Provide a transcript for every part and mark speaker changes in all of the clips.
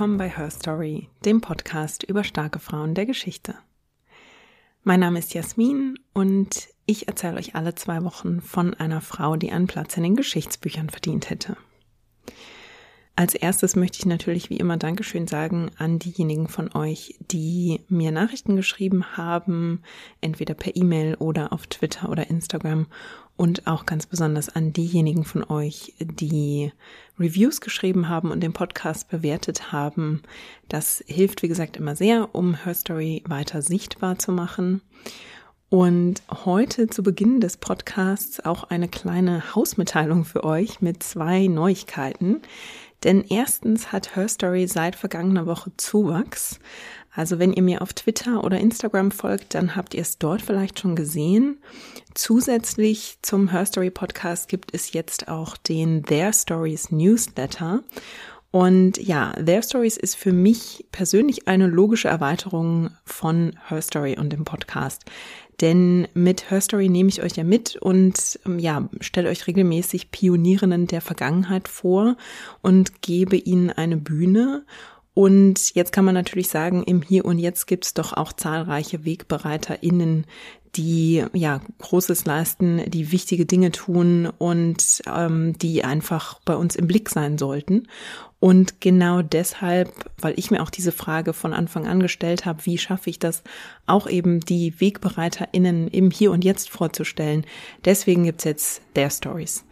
Speaker 1: Willkommen bei Her Story, dem Podcast über starke Frauen der Geschichte. Mein Name ist Jasmin und ich erzähle euch alle zwei Wochen von einer Frau, die einen Platz in den Geschichtsbüchern verdient hätte. Als erstes möchte ich natürlich wie immer Dankeschön sagen an diejenigen von euch, die mir Nachrichten geschrieben haben, entweder per E-Mail oder auf Twitter oder Instagram und auch ganz besonders an diejenigen von euch, die Reviews geschrieben haben und den Podcast bewertet haben. Das hilft, wie gesagt, immer sehr, um Her Story weiter sichtbar zu machen. Und heute zu Beginn des Podcasts auch eine kleine Hausmitteilung für euch mit zwei Neuigkeiten. Denn erstens hat Her Story seit vergangener Woche Zuwachs. Also wenn ihr mir auf Twitter oder Instagram folgt, dann habt ihr es dort vielleicht schon gesehen. Zusätzlich zum Her Story Podcast gibt es jetzt auch den Their Stories Newsletter. Und ja, Their Stories ist für mich persönlich eine logische Erweiterung von Her Story und dem Podcast. Denn mit Her Story nehme ich euch ja mit und ähm, ja, stelle euch regelmäßig Pionierinnen der Vergangenheit vor und gebe ihnen eine Bühne. Und jetzt kann man natürlich sagen, im Hier und Jetzt gibt es doch auch zahlreiche WegbereiterInnen, die ja Großes leisten, die wichtige Dinge tun und ähm, die einfach bei uns im Blick sein sollten. Und genau deshalb, weil ich mir auch diese Frage von Anfang an gestellt habe, wie schaffe ich das, auch eben die WegbereiterInnen im Hier und Jetzt vorzustellen, deswegen gibt's jetzt Their Stories.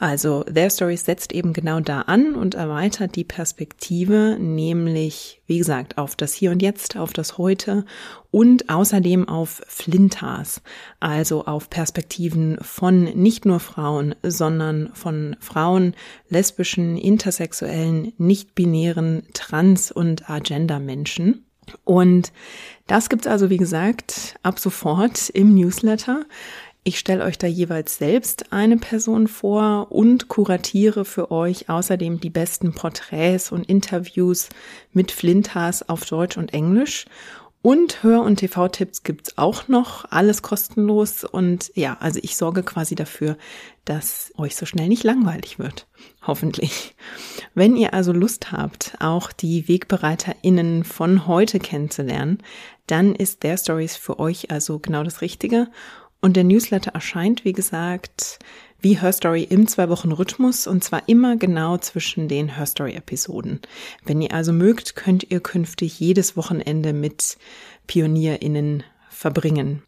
Speaker 1: Also Their Stories setzt eben genau da an und erweitert die Perspektive, nämlich, wie gesagt, auf das Hier und Jetzt, auf das Heute und außerdem auf Flintas, also auf Perspektiven von nicht nur Frauen, sondern von Frauen, lesbischen, intersexuellen, nicht-binären, trans- und Agenda-Menschen. Und das gibt's also, wie gesagt, ab sofort im Newsletter. Ich stelle euch da jeweils selbst eine Person vor und kuratiere für euch außerdem die besten Porträts und Interviews mit Flintas auf Deutsch und Englisch. Und Hör- und TV-Tipps gibt's auch noch, alles kostenlos. Und ja, also ich sorge quasi dafür, dass euch so schnell nicht langweilig wird. Hoffentlich. Wenn ihr also Lust habt, auch die WegbereiterInnen von heute kennenzulernen, dann ist Their Stories für euch also genau das Richtige. Und der Newsletter erscheint, wie gesagt, wie Her Story im zwei Wochen Rhythmus und zwar immer genau zwischen den Her Story Episoden. Wenn ihr also mögt, könnt ihr künftig jedes Wochenende mit PionierInnen verbringen.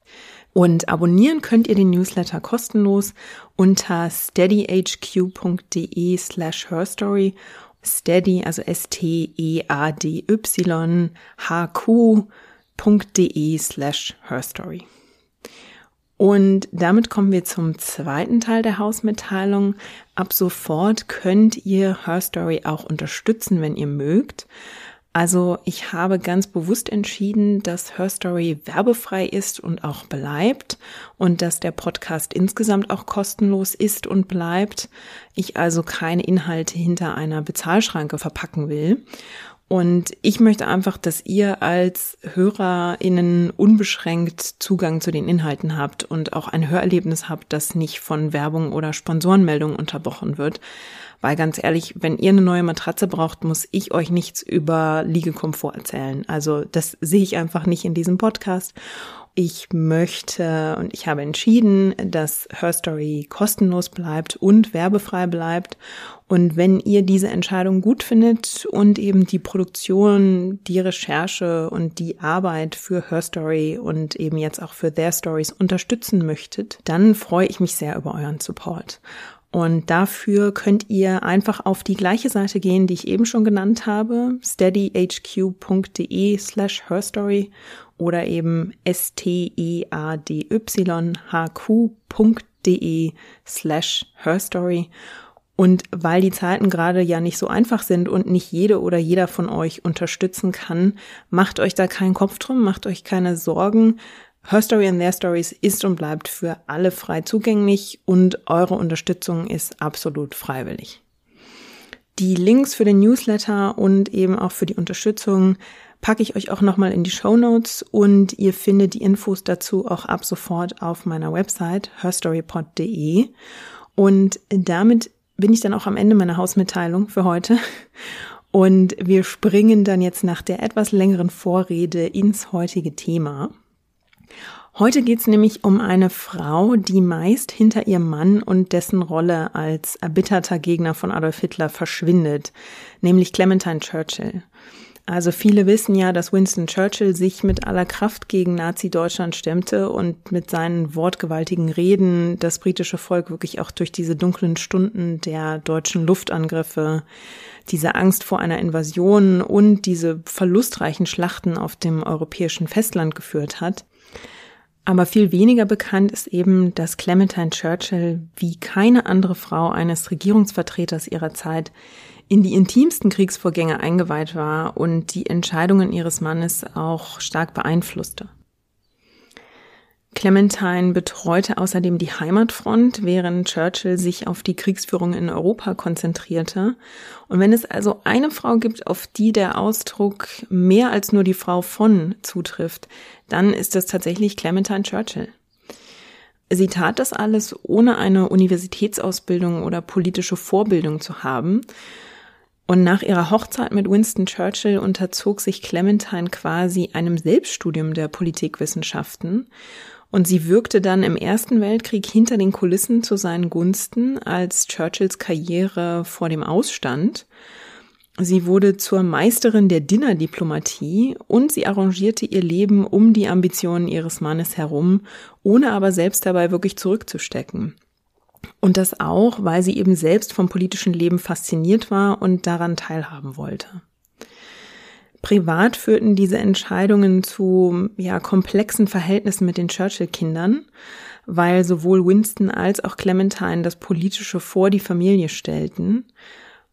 Speaker 1: Und abonnieren könnt ihr den Newsletter kostenlos unter steadyhq.de slash herstory. Steady, also S-T-E-A-D-Y H-Q.de slash herstory. Und damit kommen wir zum zweiten Teil der Hausmitteilung. Ab sofort könnt ihr Her Story auch unterstützen, wenn ihr mögt. Also ich habe ganz bewusst entschieden, dass Her Story werbefrei ist und auch bleibt und dass der Podcast insgesamt auch kostenlos ist und bleibt. Ich also keine Inhalte hinter einer Bezahlschranke verpacken will. Und ich möchte einfach, dass ihr als HörerInnen unbeschränkt Zugang zu den Inhalten habt und auch ein Hörerlebnis habt, das nicht von Werbung oder Sponsorenmeldungen unterbrochen wird. Weil ganz ehrlich, wenn ihr eine neue Matratze braucht, muss ich euch nichts über Liegekomfort erzählen. Also das sehe ich einfach nicht in diesem Podcast. Ich möchte und ich habe entschieden, dass Her Story kostenlos bleibt und werbefrei bleibt. Und wenn ihr diese Entscheidung gut findet und eben die Produktion, die Recherche und die Arbeit für Her Story und eben jetzt auch für Their Stories unterstützen möchtet, dann freue ich mich sehr über euren Support. Und dafür könnt ihr einfach auf die gleiche Seite gehen, die ich eben schon genannt habe, steadyhq.de slash herstory oder eben steadyhq.de slash herstory. Und weil die Zeiten gerade ja nicht so einfach sind und nicht jede oder jeder von euch unterstützen kann, macht euch da keinen Kopf drum, macht euch keine Sorgen. Her Story and Their Stories ist und bleibt für alle frei zugänglich und eure Unterstützung ist absolut freiwillig. Die Links für den Newsletter und eben auch für die Unterstützung packe ich euch auch nochmal in die Show Notes und ihr findet die Infos dazu auch ab sofort auf meiner Website herstorypod.de. Und damit bin ich dann auch am Ende meiner Hausmitteilung für heute. Und wir springen dann jetzt nach der etwas längeren Vorrede ins heutige Thema. Heute geht es nämlich um eine Frau, die meist hinter ihrem Mann und dessen Rolle als erbitterter Gegner von Adolf Hitler verschwindet, nämlich Clementine Churchill. Also viele wissen ja, dass Winston Churchill sich mit aller Kraft gegen Nazi-Deutschland stemmte und mit seinen wortgewaltigen Reden das britische Volk wirklich auch durch diese dunklen Stunden der deutschen Luftangriffe, diese Angst vor einer Invasion und diese verlustreichen Schlachten auf dem europäischen Festland geführt hat. Aber viel weniger bekannt ist eben, dass Clementine Churchill wie keine andere Frau eines Regierungsvertreters ihrer Zeit in die intimsten Kriegsvorgänge eingeweiht war und die Entscheidungen ihres Mannes auch stark beeinflusste. Clementine betreute außerdem die Heimatfront, während Churchill sich auf die Kriegsführung in Europa konzentrierte. Und wenn es also eine Frau gibt, auf die der Ausdruck mehr als nur die Frau von zutrifft, dann ist es tatsächlich Clementine Churchill. Sie tat das alles ohne eine Universitätsausbildung oder politische Vorbildung zu haben, und nach ihrer Hochzeit mit Winston Churchill unterzog sich Clementine quasi einem Selbststudium der Politikwissenschaften und sie wirkte dann im Ersten Weltkrieg hinter den Kulissen zu seinen Gunsten, als Churchills Karriere vor dem Ausstand. Sie wurde zur Meisterin der Dinnerdiplomatie und sie arrangierte ihr Leben um die Ambitionen ihres Mannes herum, ohne aber selbst dabei wirklich zurückzustecken. Und das auch, weil sie eben selbst vom politischen Leben fasziniert war und daran teilhaben wollte. Privat führten diese Entscheidungen zu ja, komplexen Verhältnissen mit den Churchill-Kindern, weil sowohl Winston als auch Clementine das Politische vor die Familie stellten.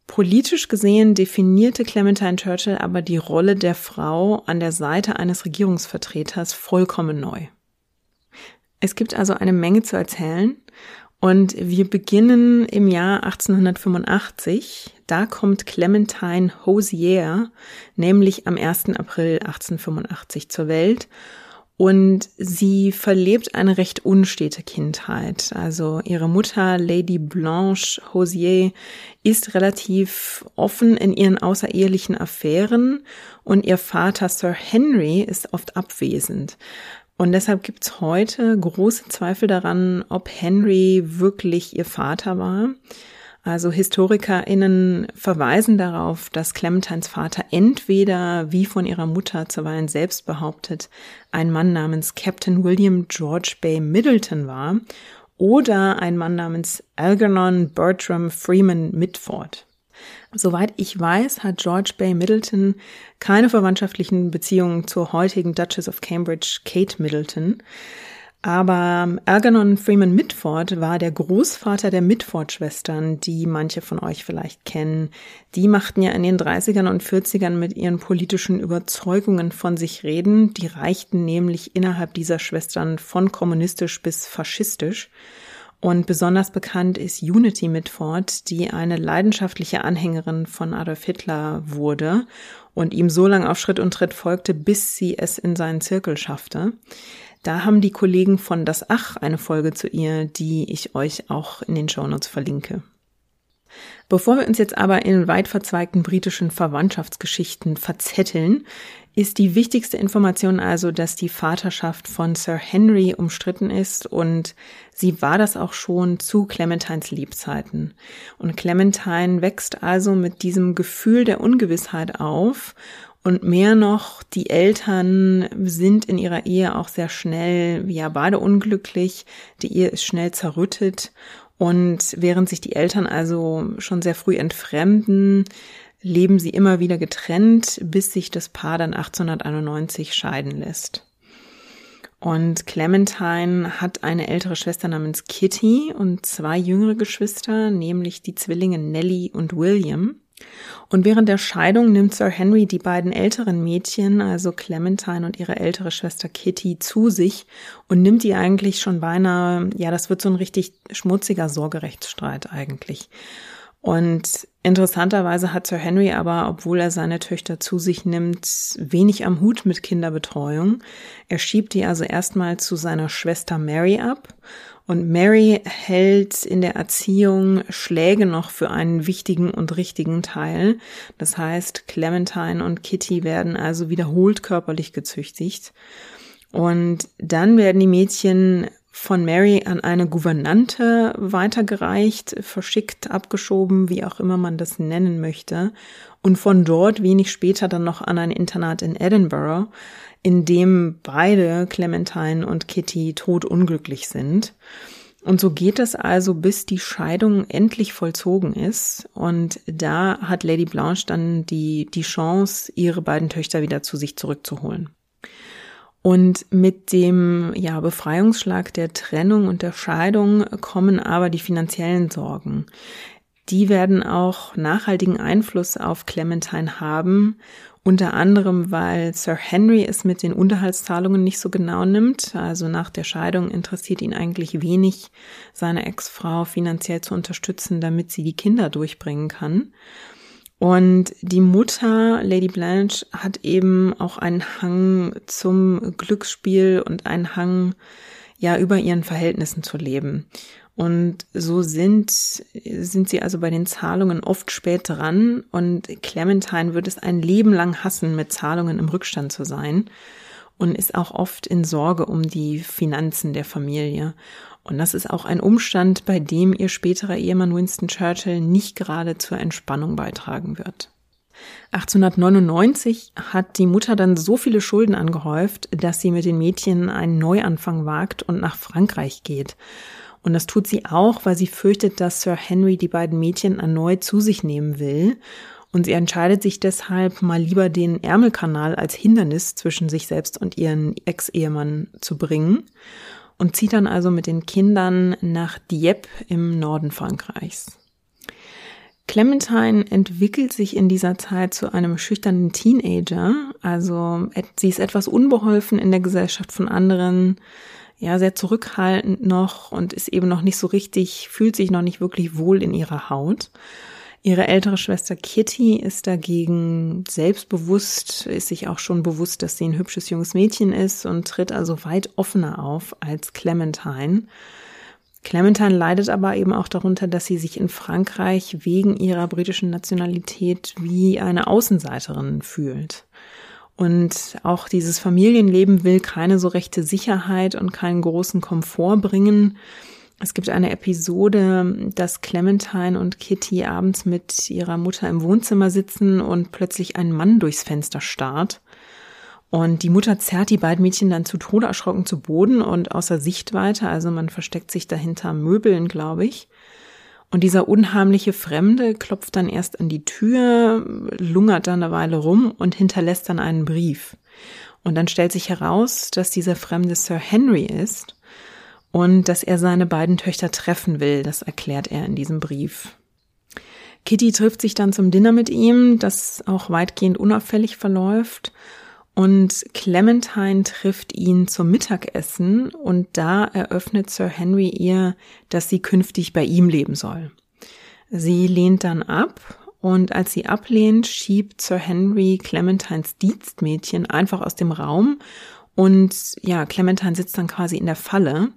Speaker 1: Politisch gesehen definierte Clementine Churchill aber die Rolle der Frau an der Seite eines Regierungsvertreters vollkommen neu. Es gibt also eine Menge zu erzählen und wir beginnen im Jahr 1885. Da kommt Clementine Hosier, nämlich am 1. April 1885 zur Welt. Und sie verlebt eine recht unstete Kindheit. Also ihre Mutter, Lady Blanche Hosier, ist relativ offen in ihren außerehelichen Affären und ihr Vater Sir Henry ist oft abwesend. Und deshalb gibt's heute große Zweifel daran, ob Henry wirklich ihr Vater war. Also HistorikerInnen verweisen darauf, dass Clementines Vater entweder, wie von ihrer Mutter zuweilen selbst behauptet, ein Mann namens Captain William George Bay Middleton war oder ein Mann namens Algernon Bertram Freeman Mitford. Soweit ich weiß, hat George Bay Middleton keine verwandtschaftlichen Beziehungen zur heutigen Duchess of Cambridge, Kate Middleton. Aber Algernon Freeman Mitford war der Großvater der Mitford-Schwestern, die manche von euch vielleicht kennen. Die machten ja in den 30ern und 40ern mit ihren politischen Überzeugungen von sich reden. Die reichten nämlich innerhalb dieser Schwestern von kommunistisch bis faschistisch. Und besonders bekannt ist Unity Mitford, die eine leidenschaftliche Anhängerin von Adolf Hitler wurde und ihm so lange auf Schritt und Tritt folgte, bis sie es in seinen Zirkel schaffte. Da haben die Kollegen von Das Ach eine Folge zu ihr, die ich euch auch in den Shownotes verlinke. Bevor wir uns jetzt aber in weit verzweigten britischen Verwandtschaftsgeschichten verzetteln, ist die wichtigste Information also, dass die Vaterschaft von Sir Henry umstritten ist und sie war das auch schon zu Clementines Lebzeiten. Und Clementine wächst also mit diesem Gefühl der Ungewissheit auf und mehr noch, die Eltern sind in ihrer Ehe auch sehr schnell, ja, beide unglücklich. Die Ehe ist schnell zerrüttet und während sich die Eltern also schon sehr früh entfremden, leben sie immer wieder getrennt, bis sich das Paar dann 1891 scheiden lässt. Und Clementine hat eine ältere Schwester namens Kitty und zwei jüngere Geschwister, nämlich die Zwillinge Nellie und William. Und während der Scheidung nimmt Sir Henry die beiden älteren Mädchen, also Clementine und ihre ältere Schwester Kitty, zu sich und nimmt die eigentlich schon beinahe, ja, das wird so ein richtig schmutziger Sorgerechtsstreit eigentlich. Und interessanterweise hat Sir Henry aber, obwohl er seine Töchter zu sich nimmt, wenig am Hut mit Kinderbetreuung. Er schiebt die also erstmal zu seiner Schwester Mary ab und Mary hält in der Erziehung Schläge noch für einen wichtigen und richtigen Teil. Das heißt, Clementine und Kitty werden also wiederholt körperlich gezüchtigt. Und dann werden die Mädchen von Mary an eine Gouvernante weitergereicht, verschickt, abgeschoben, wie auch immer man das nennen möchte, und von dort wenig später dann noch an ein Internat in Edinburgh, in dem beide Clementine und Kitty todunglücklich sind. Und so geht es also, bis die Scheidung endlich vollzogen ist. Und da hat Lady Blanche dann die, die Chance, ihre beiden Töchter wieder zu sich zurückzuholen. Und mit dem ja, Befreiungsschlag der Trennung und der Scheidung kommen aber die finanziellen Sorgen. Die werden auch nachhaltigen Einfluss auf Clementine haben, unter anderem, weil Sir Henry es mit den Unterhaltszahlungen nicht so genau nimmt. Also nach der Scheidung interessiert ihn eigentlich wenig, seine Ex-Frau finanziell zu unterstützen, damit sie die Kinder durchbringen kann. Und die Mutter, Lady Blanche, hat eben auch einen Hang zum Glücksspiel und einen Hang, ja, über ihren Verhältnissen zu leben. Und so sind, sind sie also bei den Zahlungen oft spät dran und Clementine wird es ein Leben lang hassen, mit Zahlungen im Rückstand zu sein und ist auch oft in Sorge um die Finanzen der Familie. Und das ist auch ein Umstand, bei dem ihr späterer Ehemann Winston Churchill nicht gerade zur Entspannung beitragen wird. 1899 hat die Mutter dann so viele Schulden angehäuft, dass sie mit den Mädchen einen Neuanfang wagt und nach Frankreich geht. Und das tut sie auch, weil sie fürchtet, dass Sir Henry die beiden Mädchen erneut zu sich nehmen will. Und sie entscheidet sich deshalb, mal lieber den Ärmelkanal als Hindernis zwischen sich selbst und ihren Ex-Ehemann zu bringen und zieht dann also mit den Kindern nach Dieppe im Norden Frankreichs. Clementine entwickelt sich in dieser Zeit zu einem schüchternen Teenager, also sie ist etwas unbeholfen in der Gesellschaft von anderen, ja, sehr zurückhaltend noch und ist eben noch nicht so richtig, fühlt sich noch nicht wirklich wohl in ihrer Haut. Ihre ältere Schwester Kitty ist dagegen selbstbewusst, ist sich auch schon bewusst, dass sie ein hübsches junges Mädchen ist und tritt also weit offener auf als Clementine. Clementine leidet aber eben auch darunter, dass sie sich in Frankreich wegen ihrer britischen Nationalität wie eine Außenseiterin fühlt. Und auch dieses Familienleben will keine so rechte Sicherheit und keinen großen Komfort bringen. Es gibt eine Episode, dass Clementine und Kitty abends mit ihrer Mutter im Wohnzimmer sitzen und plötzlich ein Mann durchs Fenster starrt. Und die Mutter zerrt die beiden Mädchen dann zu Tode erschrocken zu Boden und außer Sichtweite, also man versteckt sich dahinter Möbeln, glaube ich. Und dieser unheimliche Fremde klopft dann erst an die Tür, lungert dann eine Weile rum und hinterlässt dann einen Brief. Und dann stellt sich heraus, dass dieser Fremde Sir Henry ist und dass er seine beiden Töchter treffen will. Das erklärt er in diesem Brief. Kitty trifft sich dann zum Dinner mit ihm, das auch weitgehend unauffällig verläuft. Und Clementine trifft ihn zum Mittagessen und da eröffnet Sir Henry ihr, dass sie künftig bei ihm leben soll. Sie lehnt dann ab und als sie ablehnt, schiebt Sir Henry Clementines Dienstmädchen einfach aus dem Raum und ja, Clementine sitzt dann quasi in der Falle.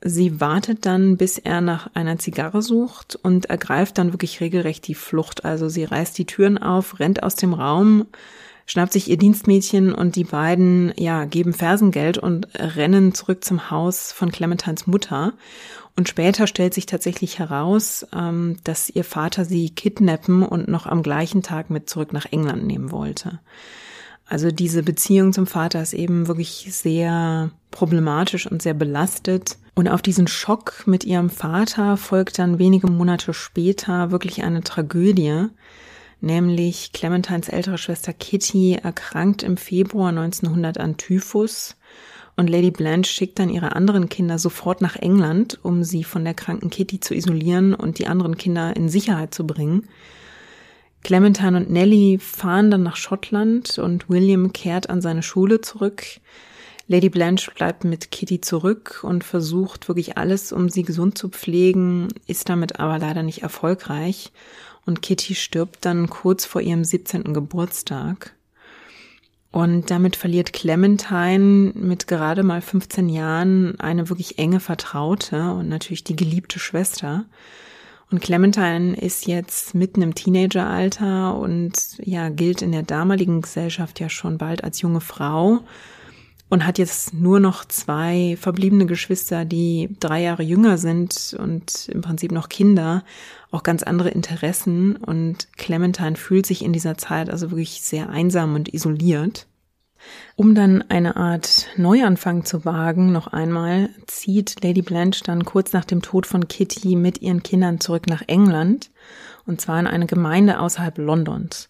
Speaker 1: Sie wartet dann, bis er nach einer Zigarre sucht und ergreift dann wirklich regelrecht die Flucht. Also sie reißt die Türen auf, rennt aus dem Raum, schnappt sich ihr Dienstmädchen und die beiden, ja, geben Fersengeld und rennen zurück zum Haus von Clementines Mutter. Und später stellt sich tatsächlich heraus, ähm, dass ihr Vater sie kidnappen und noch am gleichen Tag mit zurück nach England nehmen wollte. Also diese Beziehung zum Vater ist eben wirklich sehr problematisch und sehr belastet. Und auf diesen Schock mit ihrem Vater folgt dann wenige Monate später wirklich eine Tragödie, nämlich Clementines ältere Schwester Kitty erkrankt im Februar 1900 an Typhus und Lady Blanche schickt dann ihre anderen Kinder sofort nach England, um sie von der kranken Kitty zu isolieren und die anderen Kinder in Sicherheit zu bringen. Clementine und Nellie fahren dann nach Schottland und William kehrt an seine Schule zurück. Lady Blanche bleibt mit Kitty zurück und versucht wirklich alles, um sie gesund zu pflegen, ist damit aber leider nicht erfolgreich. Und Kitty stirbt dann kurz vor ihrem 17. Geburtstag. Und damit verliert Clementine mit gerade mal 15 Jahren eine wirklich enge Vertraute und natürlich die geliebte Schwester. Und Clementine ist jetzt mitten im Teenageralter und ja, gilt in der damaligen Gesellschaft ja schon bald als junge Frau und hat jetzt nur noch zwei verbliebene Geschwister, die drei Jahre jünger sind und im Prinzip noch Kinder, auch ganz andere Interessen. Und Clementine fühlt sich in dieser Zeit also wirklich sehr einsam und isoliert. Um dann eine Art Neuanfang zu wagen, noch einmal, zieht Lady Blanche dann kurz nach dem Tod von Kitty mit ihren Kindern zurück nach England, und zwar in eine Gemeinde außerhalb Londons.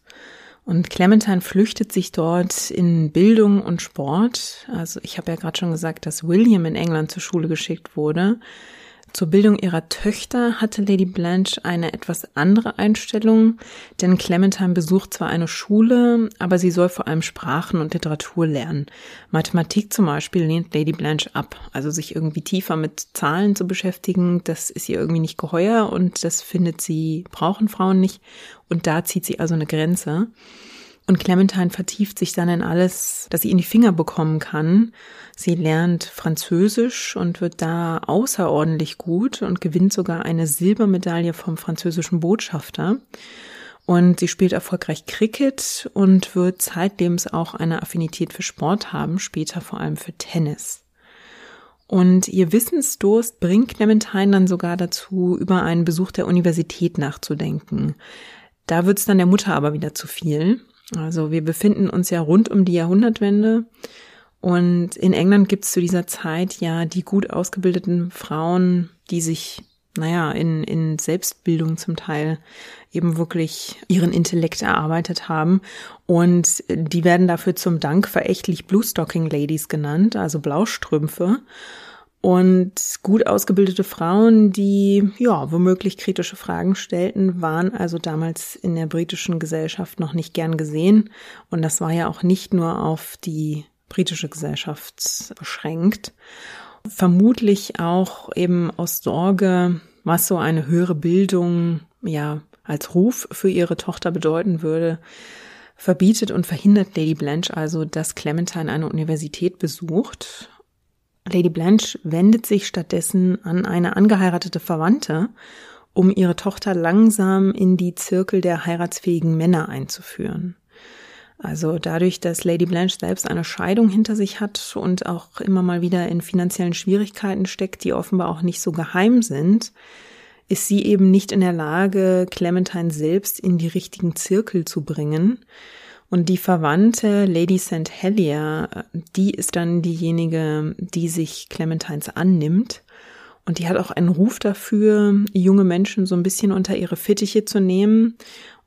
Speaker 1: Und Clementine flüchtet sich dort in Bildung und Sport. Also ich habe ja gerade schon gesagt, dass William in England zur Schule geschickt wurde. Zur Bildung ihrer Töchter hatte Lady Blanche eine etwas andere Einstellung, denn Clementine besucht zwar eine Schule, aber sie soll vor allem Sprachen und Literatur lernen. Mathematik zum Beispiel lehnt Lady Blanche ab, also sich irgendwie tiefer mit Zahlen zu beschäftigen, das ist ihr irgendwie nicht geheuer und das findet sie, brauchen Frauen nicht und da zieht sie also eine Grenze. Und Clementine vertieft sich dann in alles, das sie in die Finger bekommen kann. Sie lernt Französisch und wird da außerordentlich gut und gewinnt sogar eine Silbermedaille vom französischen Botschafter. Und sie spielt erfolgreich Cricket und wird zeitlebens auch eine Affinität für Sport haben, später vor allem für Tennis. Und ihr Wissensdurst bringt Clementine dann sogar dazu, über einen Besuch der Universität nachzudenken. Da wird's dann der Mutter aber wieder zu viel. Also wir befinden uns ja rund um die Jahrhundertwende und in England gibt es zu dieser Zeit ja die gut ausgebildeten Frauen, die sich, naja, in, in Selbstbildung zum Teil eben wirklich ihren Intellekt erarbeitet haben. Und die werden dafür zum Dank verächtlich Blue Stocking Ladies genannt, also Blaustrümpfe. Und gut ausgebildete Frauen, die ja womöglich kritische Fragen stellten, waren also damals in der britischen Gesellschaft noch nicht gern gesehen. Und das war ja auch nicht nur auf die britische Gesellschaft beschränkt. Vermutlich auch eben aus Sorge, was so eine höhere Bildung ja als Ruf für ihre Tochter bedeuten würde, verbietet und verhindert Lady Blanche also, dass Clementine eine Universität besucht Lady Blanche wendet sich stattdessen an eine angeheiratete Verwandte, um ihre Tochter langsam in die Zirkel der heiratsfähigen Männer einzuführen. Also dadurch, dass Lady Blanche selbst eine Scheidung hinter sich hat und auch immer mal wieder in finanziellen Schwierigkeiten steckt, die offenbar auch nicht so geheim sind, ist sie eben nicht in der Lage, Clementine selbst in die richtigen Zirkel zu bringen. Und die Verwandte Lady St. Helier, die ist dann diejenige, die sich Clementines annimmt. Und die hat auch einen Ruf dafür, junge Menschen so ein bisschen unter ihre Fittiche zu nehmen.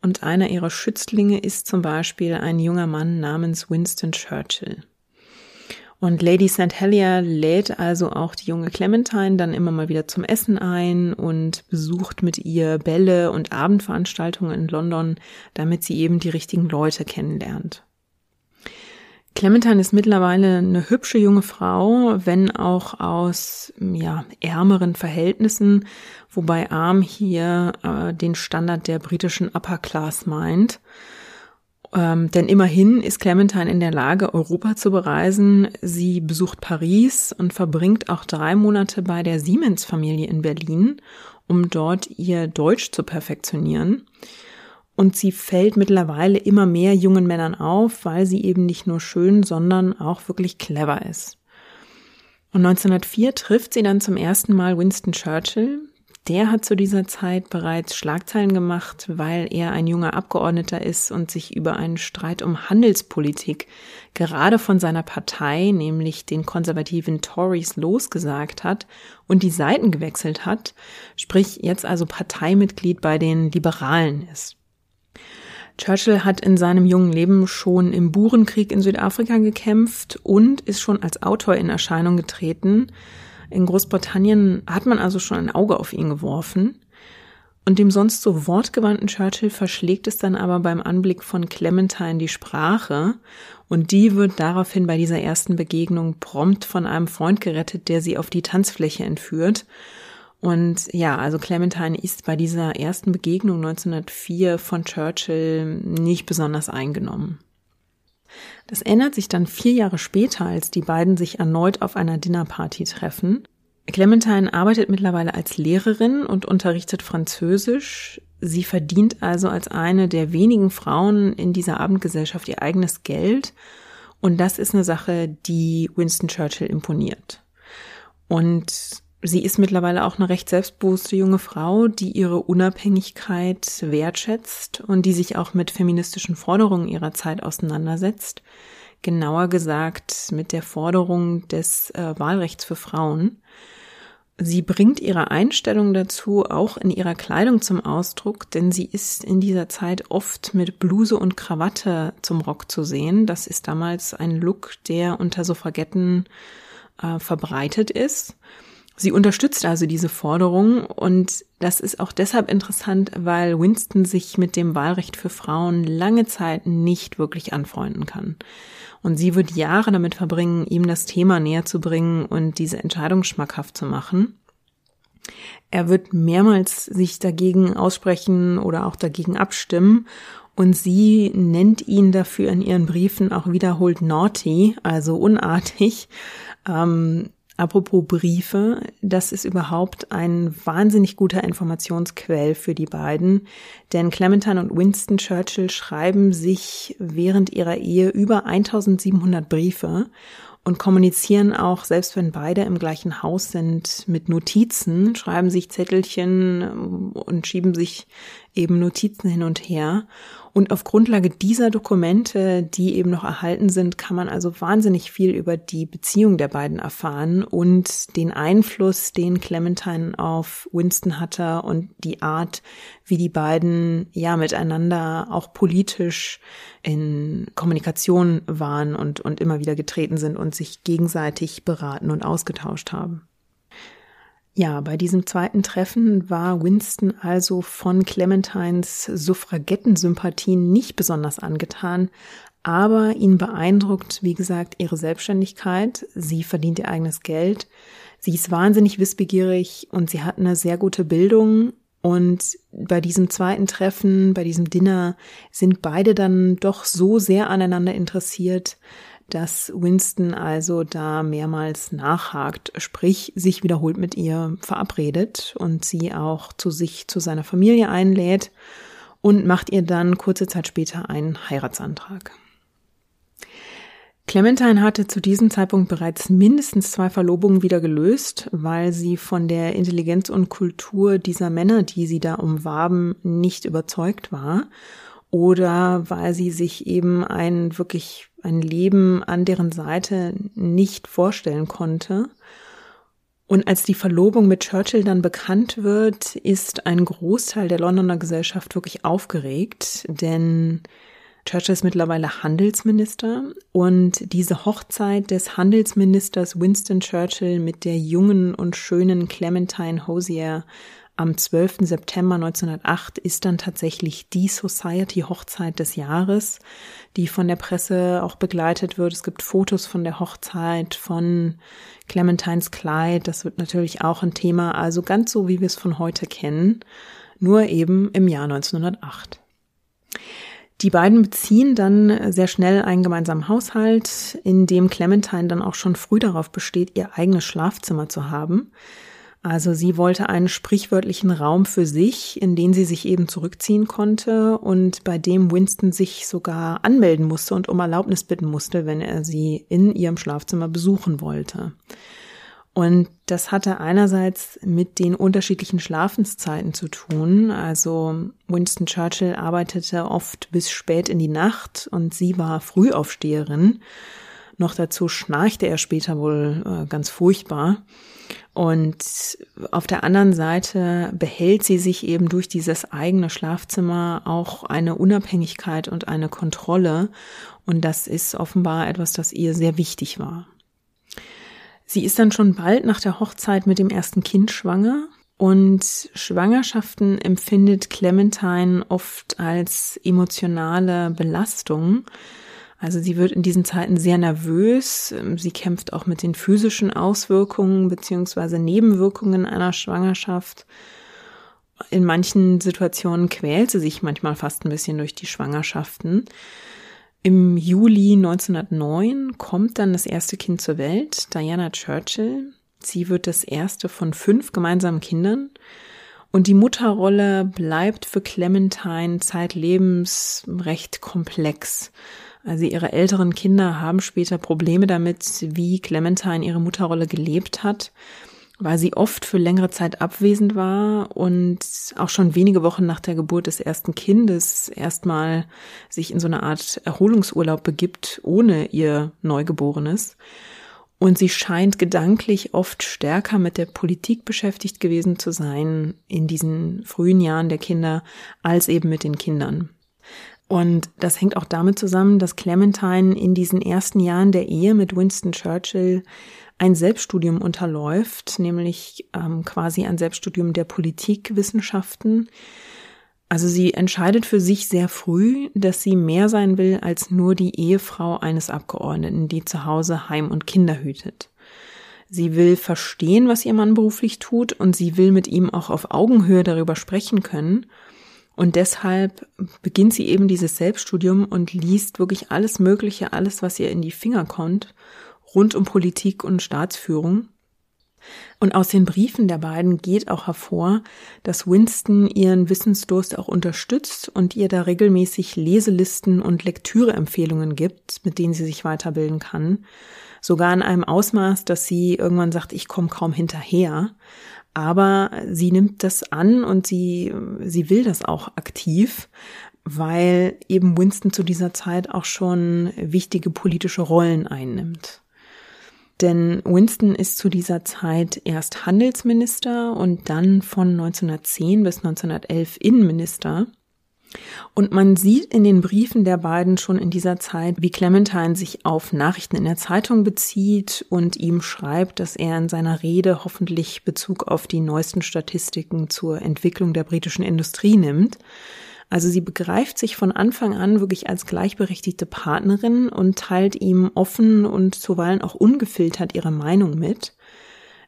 Speaker 1: Und einer ihrer Schützlinge ist zum Beispiel ein junger Mann namens Winston Churchill. Und Lady St. Helier lädt also auch die junge Clementine dann immer mal wieder zum Essen ein und besucht mit ihr Bälle und Abendveranstaltungen in London, damit sie eben die richtigen Leute kennenlernt. Clementine ist mittlerweile eine hübsche junge Frau, wenn auch aus ja, ärmeren Verhältnissen, wobei arm hier äh, den Standard der britischen Upper Class meint. Ähm, denn immerhin ist Clementine in der Lage, Europa zu bereisen. Sie besucht Paris und verbringt auch drei Monate bei der Siemens-Familie in Berlin, um dort ihr Deutsch zu perfektionieren. Und sie fällt mittlerweile immer mehr jungen Männern auf, weil sie eben nicht nur schön, sondern auch wirklich clever ist. Und 1904 trifft sie dann zum ersten Mal Winston Churchill, der hat zu dieser Zeit bereits Schlagzeilen gemacht, weil er ein junger Abgeordneter ist und sich über einen Streit um Handelspolitik gerade von seiner Partei, nämlich den konservativen Tories, losgesagt hat und die Seiten gewechselt hat, sprich jetzt also Parteimitglied bei den Liberalen ist. Churchill hat in seinem jungen Leben schon im Burenkrieg in Südafrika gekämpft und ist schon als Autor in Erscheinung getreten, in Großbritannien hat man also schon ein Auge auf ihn geworfen. Und dem sonst so wortgewandten Churchill verschlägt es dann aber beim Anblick von Clementine die Sprache und die wird daraufhin bei dieser ersten Begegnung prompt von einem Freund gerettet, der sie auf die Tanzfläche entführt. Und ja, also Clementine ist bei dieser ersten Begegnung 1904 von Churchill nicht besonders eingenommen. Das ändert sich dann vier Jahre später, als die beiden sich erneut auf einer Dinnerparty treffen. Clementine arbeitet mittlerweile als Lehrerin und unterrichtet Französisch. Sie verdient also als eine der wenigen Frauen in dieser Abendgesellschaft ihr eigenes Geld. Und das ist eine Sache, die Winston Churchill imponiert. Und sie ist mittlerweile auch eine recht selbstbewusste junge Frau, die ihre Unabhängigkeit wertschätzt und die sich auch mit feministischen Forderungen ihrer Zeit auseinandersetzt. Genauer gesagt mit der Forderung des äh, Wahlrechts für Frauen. Sie bringt ihre Einstellung dazu auch in ihrer Kleidung zum Ausdruck, denn sie ist in dieser Zeit oft mit Bluse und Krawatte zum Rock zu sehen. Das ist damals ein Look, der unter Suffragetten äh, verbreitet ist. Sie unterstützt also diese Forderung und das ist auch deshalb interessant, weil Winston sich mit dem Wahlrecht für Frauen lange Zeit nicht wirklich anfreunden kann. Und sie wird Jahre damit verbringen, ihm das Thema näher zu bringen und diese Entscheidung schmackhaft zu machen. Er wird mehrmals sich dagegen aussprechen oder auch dagegen abstimmen. Und sie nennt ihn dafür in ihren Briefen auch wiederholt naughty, also unartig. Ähm, Apropos Briefe, das ist überhaupt ein wahnsinnig guter Informationsquell für die beiden, denn Clementine und Winston Churchill schreiben sich während ihrer Ehe über 1700 Briefe und kommunizieren auch, selbst wenn beide im gleichen Haus sind, mit Notizen, schreiben sich Zettelchen und schieben sich eben Notizen hin und her. Und auf Grundlage dieser Dokumente, die eben noch erhalten sind, kann man also wahnsinnig viel über die Beziehung der beiden erfahren und den Einfluss, den Clementine auf Winston hatte und die Art, wie die beiden ja miteinander auch politisch in Kommunikation waren und, und immer wieder getreten sind und sich gegenseitig beraten und ausgetauscht haben. Ja, bei diesem zweiten Treffen war Winston also von Clementines Suffragettensympathien nicht besonders angetan, aber ihn beeindruckt, wie gesagt, ihre Selbstständigkeit. Sie verdient ihr eigenes Geld. Sie ist wahnsinnig wissbegierig und sie hat eine sehr gute Bildung. Und bei diesem zweiten Treffen, bei diesem Dinner sind beide dann doch so sehr aneinander interessiert, dass Winston also da mehrmals nachhakt, sprich sich wiederholt mit ihr verabredet und sie auch zu sich, zu seiner Familie einlädt und macht ihr dann kurze Zeit später einen Heiratsantrag. Clementine hatte zu diesem Zeitpunkt bereits mindestens zwei Verlobungen wieder gelöst, weil sie von der Intelligenz und Kultur dieser Männer, die sie da umwarben, nicht überzeugt war oder weil sie sich eben ein wirklich ein Leben an deren Seite nicht vorstellen konnte. Und als die Verlobung mit Churchill dann bekannt wird, ist ein Großteil der Londoner Gesellschaft wirklich aufgeregt, denn Churchill ist mittlerweile Handelsminister und diese Hochzeit des Handelsministers Winston Churchill mit der jungen und schönen Clementine Hosier am 12. September 1908 ist dann tatsächlich die Society-Hochzeit des Jahres, die von der Presse auch begleitet wird. Es gibt Fotos von der Hochzeit, von Clementines Kleid. Das wird natürlich auch ein Thema, also ganz so, wie wir es von heute kennen, nur eben im Jahr 1908. Die beiden beziehen dann sehr schnell einen gemeinsamen Haushalt, in dem Clementine dann auch schon früh darauf besteht, ihr eigenes Schlafzimmer zu haben. Also sie wollte einen sprichwörtlichen Raum für sich, in den sie sich eben zurückziehen konnte und bei dem Winston sich sogar anmelden musste und um Erlaubnis bitten musste, wenn er sie in ihrem Schlafzimmer besuchen wollte. Und das hatte einerseits mit den unterschiedlichen Schlafenszeiten zu tun. Also Winston Churchill arbeitete oft bis spät in die Nacht und sie war Frühaufsteherin. Noch dazu schnarchte er später wohl äh, ganz furchtbar. Und auf der anderen Seite behält sie sich eben durch dieses eigene Schlafzimmer auch eine Unabhängigkeit und eine Kontrolle. Und das ist offenbar etwas, das ihr sehr wichtig war. Sie ist dann schon bald nach der Hochzeit mit dem ersten Kind schwanger. Und Schwangerschaften empfindet Clementine oft als emotionale Belastung. Also sie wird in diesen Zeiten sehr nervös. Sie kämpft auch mit den physischen Auswirkungen beziehungsweise Nebenwirkungen einer Schwangerschaft. In manchen Situationen quält sie sich manchmal fast ein bisschen durch die Schwangerschaften. Im Juli 1909 kommt dann das erste Kind zur Welt, Diana Churchill. Sie wird das erste von fünf gemeinsamen Kindern. Und die Mutterrolle bleibt für Clementine zeitlebens recht komplex. Also ihre älteren Kinder haben später Probleme damit, wie Clementine ihre Mutterrolle gelebt hat, weil sie oft für längere Zeit abwesend war und auch schon wenige Wochen nach der Geburt des ersten Kindes erstmal sich in so eine Art Erholungsurlaub begibt, ohne ihr Neugeborenes. Und sie scheint gedanklich oft stärker mit der Politik beschäftigt gewesen zu sein in diesen frühen Jahren der Kinder als eben mit den Kindern. Und das hängt auch damit zusammen, dass Clementine in diesen ersten Jahren der Ehe mit Winston Churchill ein Selbststudium unterläuft, nämlich ähm, quasi ein Selbststudium der Politikwissenschaften. Also sie entscheidet für sich sehr früh, dass sie mehr sein will als nur die Ehefrau eines Abgeordneten, die zu Hause Heim und Kinder hütet. Sie will verstehen, was ihr Mann beruflich tut und sie will mit ihm auch auf Augenhöhe darüber sprechen können. Und deshalb beginnt sie eben dieses Selbststudium und liest wirklich alles Mögliche, alles, was ihr in die Finger kommt rund um Politik und Staatsführung. Und aus den Briefen der beiden geht auch hervor, dass Winston ihren Wissensdurst auch unterstützt und ihr da regelmäßig Leselisten und Lektüreempfehlungen gibt, mit denen sie sich weiterbilden kann. Sogar in einem Ausmaß, dass sie irgendwann sagt, ich komme kaum hinterher. Aber sie nimmt das an und sie, sie will das auch aktiv, weil eben Winston zu dieser Zeit auch schon wichtige politische Rollen einnimmt. Denn Winston ist zu dieser Zeit erst Handelsminister und dann von 1910 bis 1911 Innenminister. Und man sieht in den Briefen der beiden schon in dieser Zeit, wie Clementine sich auf Nachrichten in der Zeitung bezieht und ihm schreibt, dass er in seiner Rede hoffentlich Bezug auf die neuesten Statistiken zur Entwicklung der britischen Industrie nimmt. Also sie begreift sich von Anfang an wirklich als gleichberechtigte Partnerin und teilt ihm offen und zuweilen auch ungefiltert ihre Meinung mit.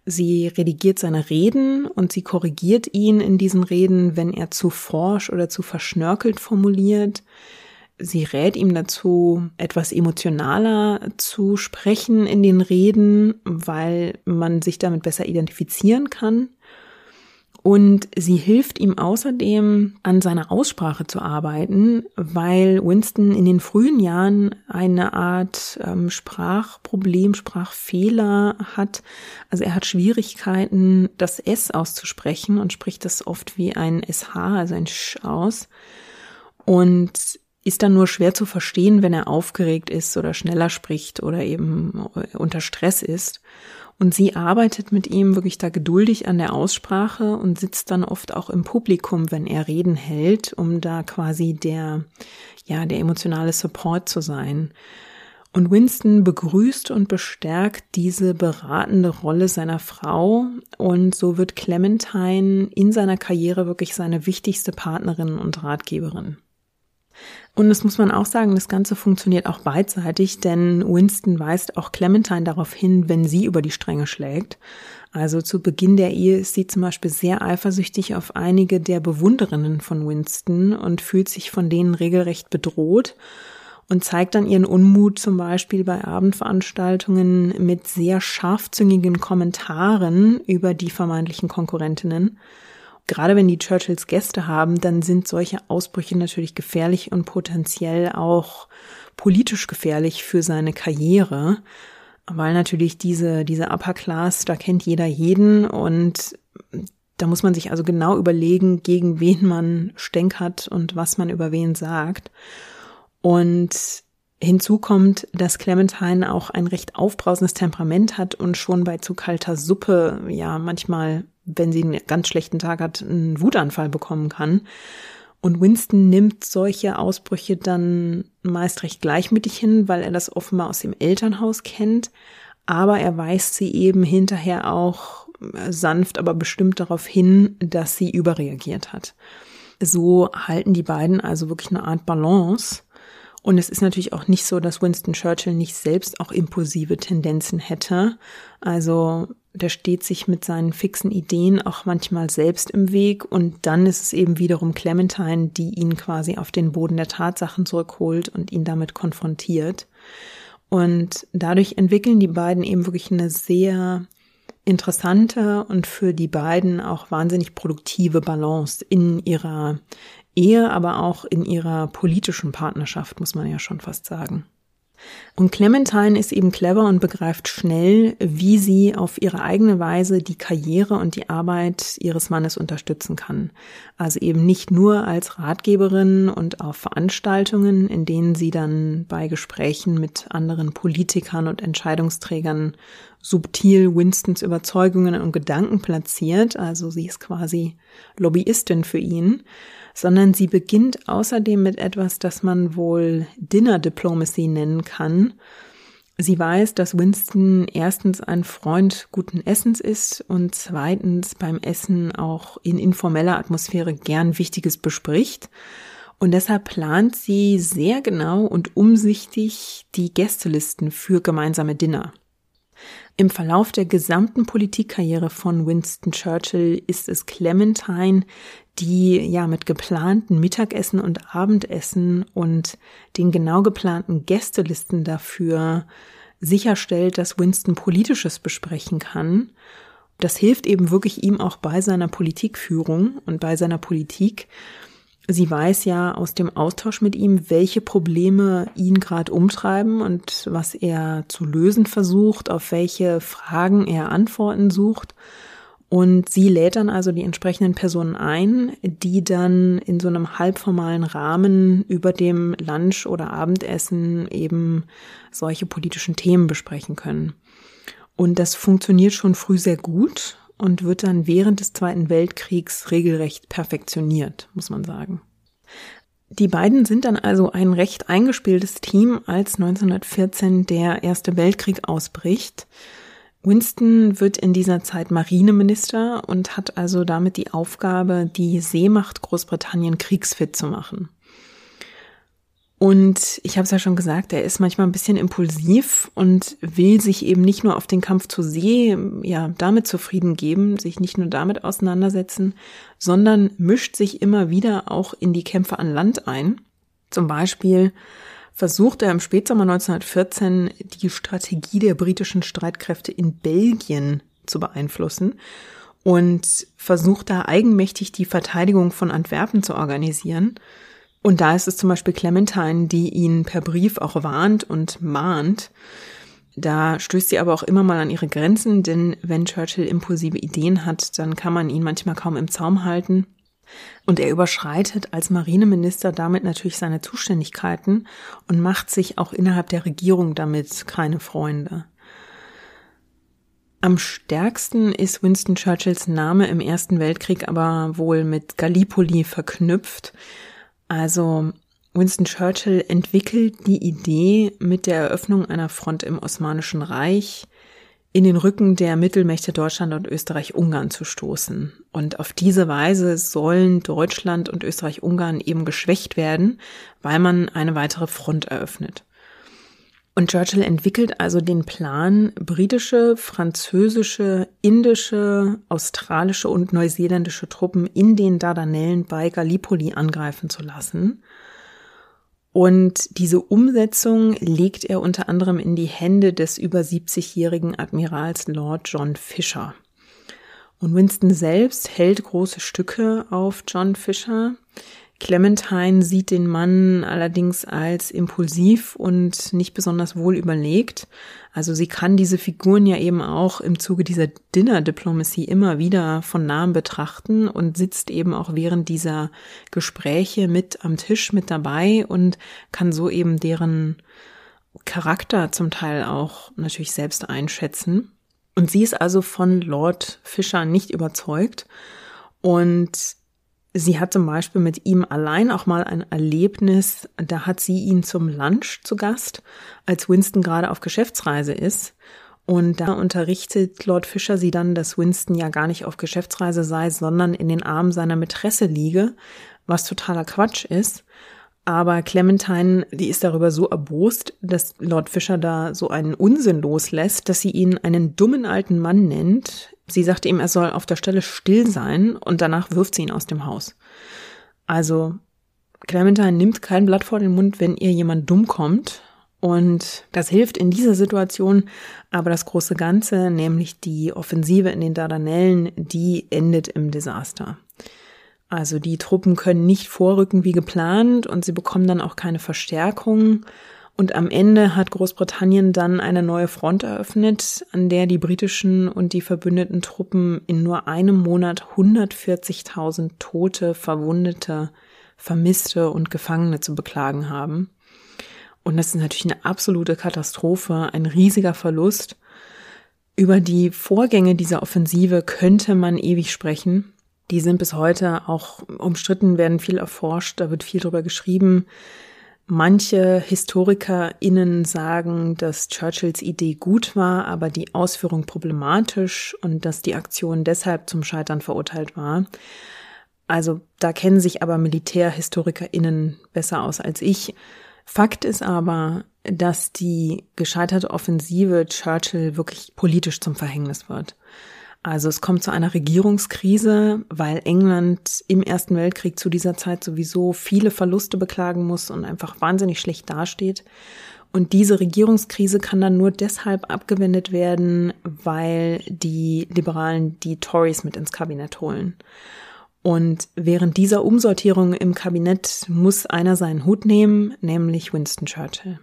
Speaker 1: Sie redigiert seine Reden und sie korrigiert ihn in diesen Reden, wenn er zu forsch oder zu verschnörkelt formuliert. Sie rät ihm dazu, etwas emotionaler zu sprechen in den Reden, weil man sich damit besser identifizieren kann. Und sie hilft ihm außerdem, an seiner Aussprache zu arbeiten, weil Winston in den frühen Jahren eine Art ähm, Sprachproblem, Sprachfehler hat. Also er hat Schwierigkeiten, das S auszusprechen und spricht das oft wie ein SH, also ein Sch aus. Und ist dann nur schwer zu verstehen, wenn er aufgeregt ist oder schneller spricht oder eben unter Stress ist. Und sie arbeitet mit ihm wirklich da geduldig an der Aussprache und sitzt dann oft auch im Publikum, wenn er Reden hält, um da quasi der, ja, der emotionale Support zu sein. Und Winston begrüßt und bestärkt diese beratende Rolle seiner Frau und so wird Clementine in seiner Karriere wirklich seine wichtigste Partnerin und Ratgeberin. Und das muss man auch sagen, das Ganze funktioniert auch beidseitig, denn Winston weist auch Clementine darauf hin, wenn sie über die Stränge schlägt. Also zu Beginn der Ehe ist sie zum Beispiel sehr eifersüchtig auf einige der Bewunderinnen von Winston und fühlt sich von denen regelrecht bedroht und zeigt dann ihren Unmut zum Beispiel bei Abendveranstaltungen mit sehr scharfzüngigen Kommentaren über die vermeintlichen Konkurrentinnen gerade wenn die Churchills Gäste haben, dann sind solche Ausbrüche natürlich gefährlich und potenziell auch politisch gefährlich für seine Karriere, weil natürlich diese, diese Upper Class, da kennt jeder jeden und da muss man sich also genau überlegen, gegen wen man stänkert und was man über wen sagt. Und Hinzu kommt, dass Clementine auch ein recht aufbrausendes Temperament hat und schon bei zu kalter Suppe ja manchmal wenn sie einen ganz schlechten Tag hat, einen Wutanfall bekommen kann. Und Winston nimmt solche Ausbrüche dann meist recht gleichmütig hin, weil er das offenbar aus dem Elternhaus kennt. Aber er weist sie eben hinterher auch sanft, aber bestimmt darauf hin, dass sie überreagiert hat. So halten die beiden also wirklich eine Art Balance. Und es ist natürlich auch nicht so, dass Winston Churchill nicht selbst auch impulsive Tendenzen hätte. Also der steht sich mit seinen fixen Ideen auch manchmal selbst im Weg und dann ist es eben wiederum Clementine, die ihn quasi auf den Boden der Tatsachen zurückholt und ihn damit konfrontiert. Und dadurch entwickeln die beiden eben wirklich eine sehr interessante und für die beiden auch wahnsinnig produktive Balance in ihrer Ehe, aber auch in ihrer politischen Partnerschaft, muss man ja schon fast sagen. Und Clementine ist eben clever und begreift schnell, wie sie auf ihre eigene Weise die Karriere und die Arbeit ihres Mannes unterstützen kann. Also eben nicht nur als Ratgeberin und auf Veranstaltungen, in denen sie dann bei Gesprächen mit anderen Politikern und Entscheidungsträgern subtil Winstons Überzeugungen und Gedanken platziert. Also sie ist quasi Lobbyistin für ihn sondern sie beginnt außerdem mit etwas, das man wohl Dinner Diplomacy nennen kann. Sie weiß, dass Winston erstens ein Freund guten Essens ist und zweitens beim Essen auch in informeller Atmosphäre gern Wichtiges bespricht. Und deshalb plant sie sehr genau und umsichtig die Gästelisten für gemeinsame Dinner. Im Verlauf der gesamten Politikkarriere von Winston Churchill ist es Clementine, die ja mit geplanten Mittagessen und Abendessen und den genau geplanten Gästelisten dafür sicherstellt, dass Winston politisches besprechen kann. Das hilft eben wirklich ihm auch bei seiner Politikführung und bei seiner Politik. Sie weiß ja aus dem Austausch mit ihm, welche Probleme ihn gerade umtreiben und was er zu lösen versucht, auf welche Fragen er Antworten sucht. Und sie lädt dann also die entsprechenden Personen ein, die dann in so einem halbformalen Rahmen über dem Lunch oder Abendessen eben solche politischen Themen besprechen können. Und das funktioniert schon früh sehr gut und wird dann während des Zweiten Weltkriegs regelrecht perfektioniert, muss man sagen. Die beiden sind dann also ein recht eingespieltes Team, als 1914 der Erste Weltkrieg ausbricht. Winston wird in dieser Zeit Marineminister und hat also damit die Aufgabe, die Seemacht Großbritannien kriegsfit zu machen. Und ich habe es ja schon gesagt, er ist manchmal ein bisschen impulsiv und will sich eben nicht nur auf den Kampf zur See, ja, damit zufrieden geben, sich nicht nur damit auseinandersetzen, sondern mischt sich immer wieder auch in die Kämpfe an Land ein. Zum Beispiel versucht er im Spätsommer 1914 die Strategie der britischen Streitkräfte in Belgien zu beeinflussen und versucht da eigenmächtig die Verteidigung von Antwerpen zu organisieren. Und da ist es zum Beispiel Clementine, die ihn per Brief auch warnt und mahnt. Da stößt sie aber auch immer mal an ihre Grenzen, denn wenn Churchill impulsive Ideen hat, dann kann man ihn manchmal kaum im Zaum halten. Und er überschreitet als Marineminister damit natürlich seine Zuständigkeiten und macht sich auch innerhalb der Regierung damit keine Freunde. Am stärksten ist Winston Churchills Name im Ersten Weltkrieg aber wohl mit Gallipoli verknüpft. Also Winston Churchill entwickelt die Idee mit der Eröffnung einer Front im Osmanischen Reich, in den Rücken der Mittelmächte Deutschland und Österreich-Ungarn zu stoßen. Und auf diese Weise sollen Deutschland und Österreich-Ungarn eben geschwächt werden, weil man eine weitere Front eröffnet. Und Churchill entwickelt also den Plan, britische, französische, indische, australische und neuseeländische Truppen in den Dardanellen bei Gallipoli angreifen zu lassen – und diese Umsetzung legt er unter anderem in die Hände des über 70-jährigen Admirals Lord John Fisher. Und Winston selbst hält große Stücke auf John Fisher. Clementine sieht den Mann allerdings als impulsiv und nicht besonders wohl überlegt. Also sie kann diese Figuren ja eben auch im Zuge dieser Dinner Diplomacy immer wieder von nahem betrachten und sitzt eben auch während dieser Gespräche mit am Tisch mit dabei und kann so eben deren Charakter zum Teil auch natürlich selbst einschätzen. Und sie ist also von Lord Fisher nicht überzeugt und Sie hat zum Beispiel mit ihm allein auch mal ein Erlebnis, da hat sie ihn zum Lunch zu Gast, als Winston gerade auf Geschäftsreise ist. Und da unterrichtet Lord Fisher sie dann, dass Winston ja gar nicht auf Geschäftsreise sei, sondern in den Armen seiner Mätresse liege, was totaler Quatsch ist. Aber Clementine, die ist darüber so erbost, dass Lord Fisher da so einen Unsinn loslässt, dass sie ihn einen dummen alten Mann nennt. Sie sagt ihm, er soll auf der Stelle still sein und danach wirft sie ihn aus dem Haus. Also Clementine nimmt kein Blatt vor den Mund, wenn ihr jemand dumm kommt. Und das hilft in dieser Situation, aber das große Ganze, nämlich die Offensive in den Dardanellen, die endet im Desaster. Also die Truppen können nicht vorrücken wie geplant und sie bekommen dann auch keine Verstärkung. Und am Ende hat Großbritannien dann eine neue Front eröffnet, an der die britischen und die verbündeten Truppen in nur einem Monat 140.000 Tote, Verwundete, Vermisste und Gefangene zu beklagen haben. Und das ist natürlich eine absolute Katastrophe, ein riesiger Verlust. Über die Vorgänge dieser Offensive könnte man ewig sprechen. Die sind bis heute auch umstritten, werden viel erforscht, da wird viel drüber geschrieben. Manche HistorikerInnen sagen, dass Churchills Idee gut war, aber die Ausführung problematisch und dass die Aktion deshalb zum Scheitern verurteilt war. Also da kennen sich aber MilitärhistorikerInnen besser aus als ich. Fakt ist aber, dass die gescheiterte Offensive Churchill wirklich politisch zum Verhängnis wird. Also es kommt zu einer Regierungskrise, weil England im Ersten Weltkrieg zu dieser Zeit sowieso viele Verluste beklagen muss und einfach wahnsinnig schlecht dasteht. Und diese Regierungskrise kann dann nur deshalb abgewendet werden, weil die Liberalen die Tories mit ins Kabinett holen. Und während dieser Umsortierung im Kabinett muss einer seinen Hut nehmen, nämlich Winston Churchill.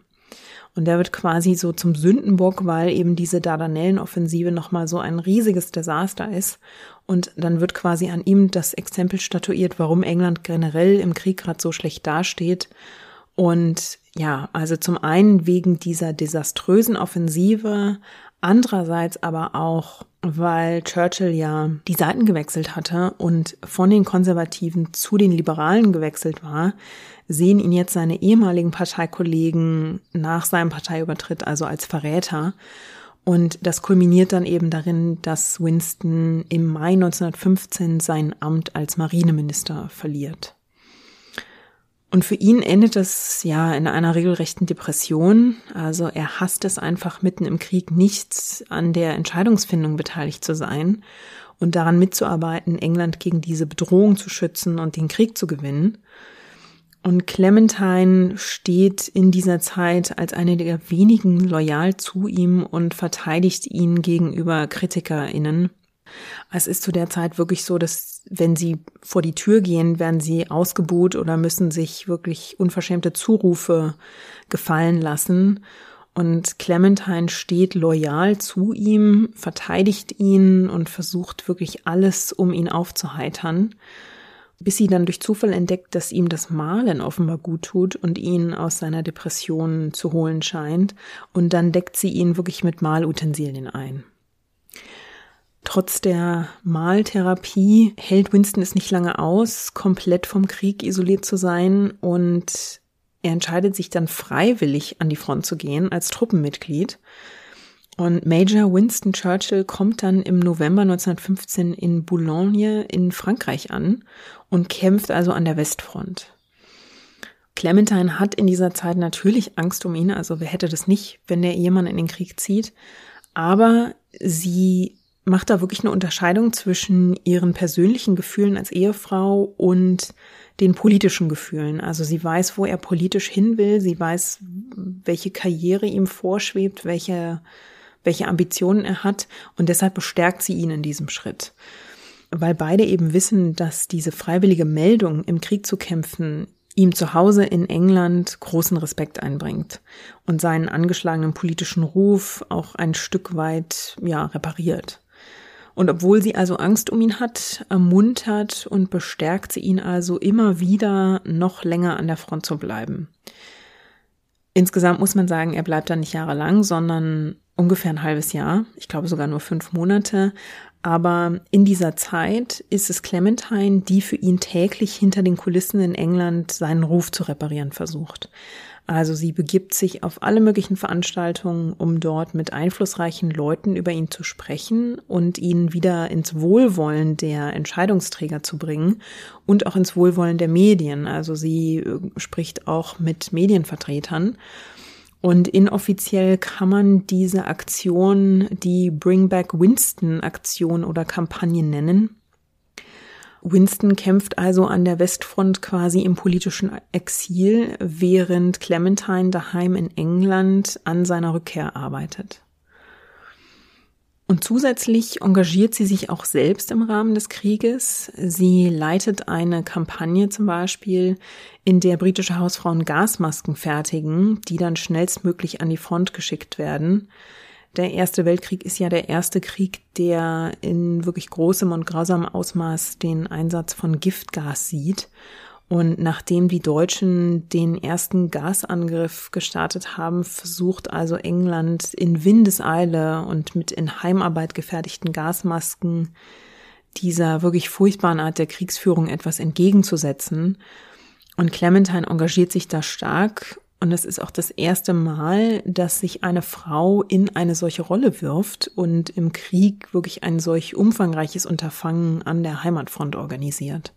Speaker 1: Und der wird quasi so zum Sündenbock, weil eben diese Dardanellenoffensive nochmal so ein riesiges Desaster ist. Und dann wird quasi an ihm das Exempel statuiert, warum England generell im Krieg gerade so schlecht dasteht. Und ja, also zum einen wegen dieser desaströsen Offensive, andererseits aber auch weil Churchill ja die Seiten gewechselt hatte und von den Konservativen zu den Liberalen gewechselt war, sehen ihn jetzt seine ehemaligen Parteikollegen nach seinem Parteiübertritt also als Verräter. Und das kulminiert dann eben darin, dass Winston im Mai 1915 sein Amt als Marineminister verliert. Und für ihn endet es ja in einer regelrechten Depression. Also er hasst es einfach mitten im Krieg nicht an der Entscheidungsfindung beteiligt zu sein und daran mitzuarbeiten, England gegen diese Bedrohung zu schützen und den Krieg zu gewinnen. Und Clementine steht in dieser Zeit als eine der wenigen loyal zu ihm und verteidigt ihn gegenüber KritikerInnen. Es ist zu der Zeit wirklich so, dass wenn sie vor die Tür gehen, werden sie ausgebuht oder müssen sich wirklich unverschämte Zurufe gefallen lassen. Und Clementine steht loyal zu ihm, verteidigt ihn und versucht wirklich alles, um ihn aufzuheitern, bis sie dann durch Zufall entdeckt, dass ihm das Malen offenbar gut tut und ihn aus seiner Depression zu holen scheint. Und dann deckt sie ihn wirklich mit Malutensilien ein. Trotz der Maltherapie hält Winston es nicht lange aus, komplett vom Krieg isoliert zu sein und er entscheidet sich dann freiwillig an die Front zu gehen als Truppenmitglied. Und Major Winston Churchill kommt dann im November 1915 in Boulogne in Frankreich an und kämpft also an der Westfront. Clementine hat in dieser Zeit natürlich Angst um ihn, also wer hätte das nicht, wenn der Ehemann in den Krieg zieht, aber sie macht da wirklich eine Unterscheidung zwischen ihren persönlichen Gefühlen als Ehefrau und den politischen Gefühlen. Also sie weiß, wo er politisch hin will, sie weiß, welche Karriere ihm vorschwebt, welche, welche Ambitionen er hat und deshalb bestärkt sie ihn in diesem Schritt. Weil beide eben wissen, dass diese freiwillige Meldung, im Krieg zu kämpfen, ihm zu Hause in England großen Respekt einbringt und seinen angeschlagenen politischen Ruf auch ein Stück weit, ja, repariert. Und obwohl sie also Angst um ihn hat, ermuntert und bestärkt sie ihn also immer wieder, noch länger an der Front zu bleiben. Insgesamt muss man sagen, er bleibt da nicht jahrelang, sondern ungefähr ein halbes Jahr. Ich glaube sogar nur fünf Monate. Aber in dieser Zeit ist es Clementine, die für ihn täglich hinter den Kulissen in England seinen Ruf zu reparieren versucht. Also sie begibt sich auf alle möglichen Veranstaltungen, um dort mit einflussreichen Leuten über ihn zu sprechen und ihn wieder ins Wohlwollen der Entscheidungsträger zu bringen und auch ins Wohlwollen der Medien. Also sie äh, spricht auch mit Medienvertretern. Und inoffiziell kann man diese Aktion die Bring Back Winston Aktion oder Kampagne nennen. Winston kämpft also an der Westfront quasi im politischen Exil, während Clementine daheim in England an seiner Rückkehr arbeitet. Und zusätzlich engagiert sie sich auch selbst im Rahmen des Krieges. Sie leitet eine Kampagne zum Beispiel, in der britische Hausfrauen Gasmasken fertigen, die dann schnellstmöglich an die Front geschickt werden. Der Erste Weltkrieg ist ja der erste Krieg, der in wirklich großem und grausamem Ausmaß den Einsatz von Giftgas sieht. Und nachdem die Deutschen den ersten Gasangriff gestartet haben, versucht also England in Windeseile und mit in Heimarbeit gefertigten Gasmasken dieser wirklich furchtbaren Art der Kriegsführung etwas entgegenzusetzen. Und Clementine engagiert sich da stark und es ist auch das erste Mal, dass sich eine Frau in eine solche Rolle wirft und im Krieg wirklich ein solch umfangreiches Unterfangen an der Heimatfront organisiert.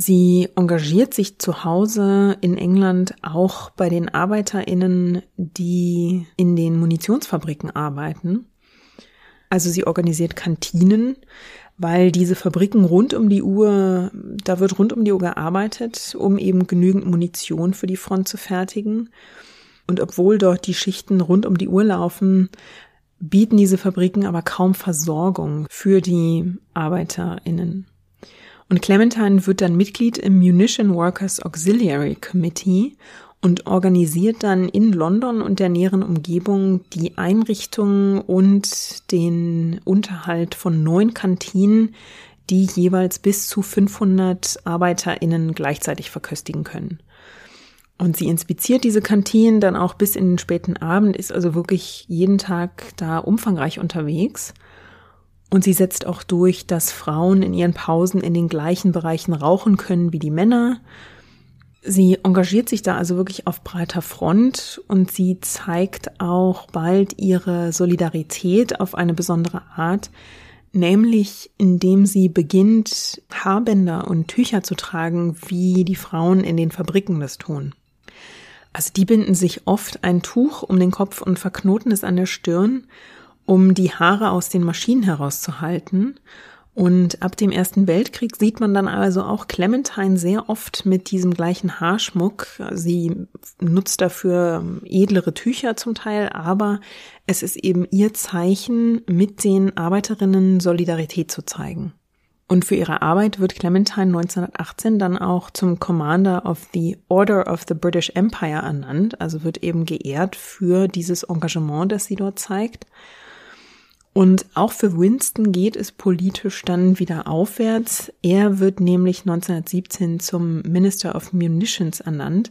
Speaker 1: Sie engagiert sich zu Hause in England auch bei den Arbeiterinnen, die in den Munitionsfabriken arbeiten. Also sie organisiert Kantinen, weil diese Fabriken rund um die Uhr, da wird rund um die Uhr gearbeitet, um eben genügend Munition für die Front zu fertigen. Und obwohl dort die Schichten rund um die Uhr laufen, bieten diese Fabriken aber kaum Versorgung für die ArbeiterInnen. Und Clementine wird dann Mitglied im Munition Workers Auxiliary Committee und organisiert dann in London und der näheren Umgebung die Einrichtung und den Unterhalt von neun Kantinen, die jeweils bis zu 500 ArbeiterInnen gleichzeitig verköstigen können. Und sie inspiziert diese Kantinen dann auch bis in den späten Abend, ist also wirklich jeden Tag da umfangreich unterwegs. Und sie setzt auch durch, dass Frauen in ihren Pausen in den gleichen Bereichen rauchen können wie die Männer. Sie engagiert sich da also wirklich auf breiter Front und sie zeigt auch bald ihre Solidarität auf eine besondere Art, nämlich indem sie beginnt, Haarbänder und Tücher zu tragen, wie die Frauen in den Fabriken das tun. Also die binden sich oft ein Tuch um den Kopf und verknoten es an der Stirn, um die Haare aus den Maschinen herauszuhalten und ab dem Ersten Weltkrieg sieht man dann also auch Clementine sehr oft mit diesem gleichen Haarschmuck. Sie nutzt dafür edlere Tücher zum Teil, aber es ist eben ihr Zeichen, mit den Arbeiterinnen Solidarität zu zeigen. Und für ihre Arbeit wird Clementine 1918 dann auch zum Commander of the Order of the British Empire ernannt, also wird eben geehrt für dieses Engagement, das sie dort zeigt. Und auch für Winston geht es politisch dann wieder aufwärts. Er wird nämlich 1917 zum Minister of Munitions ernannt.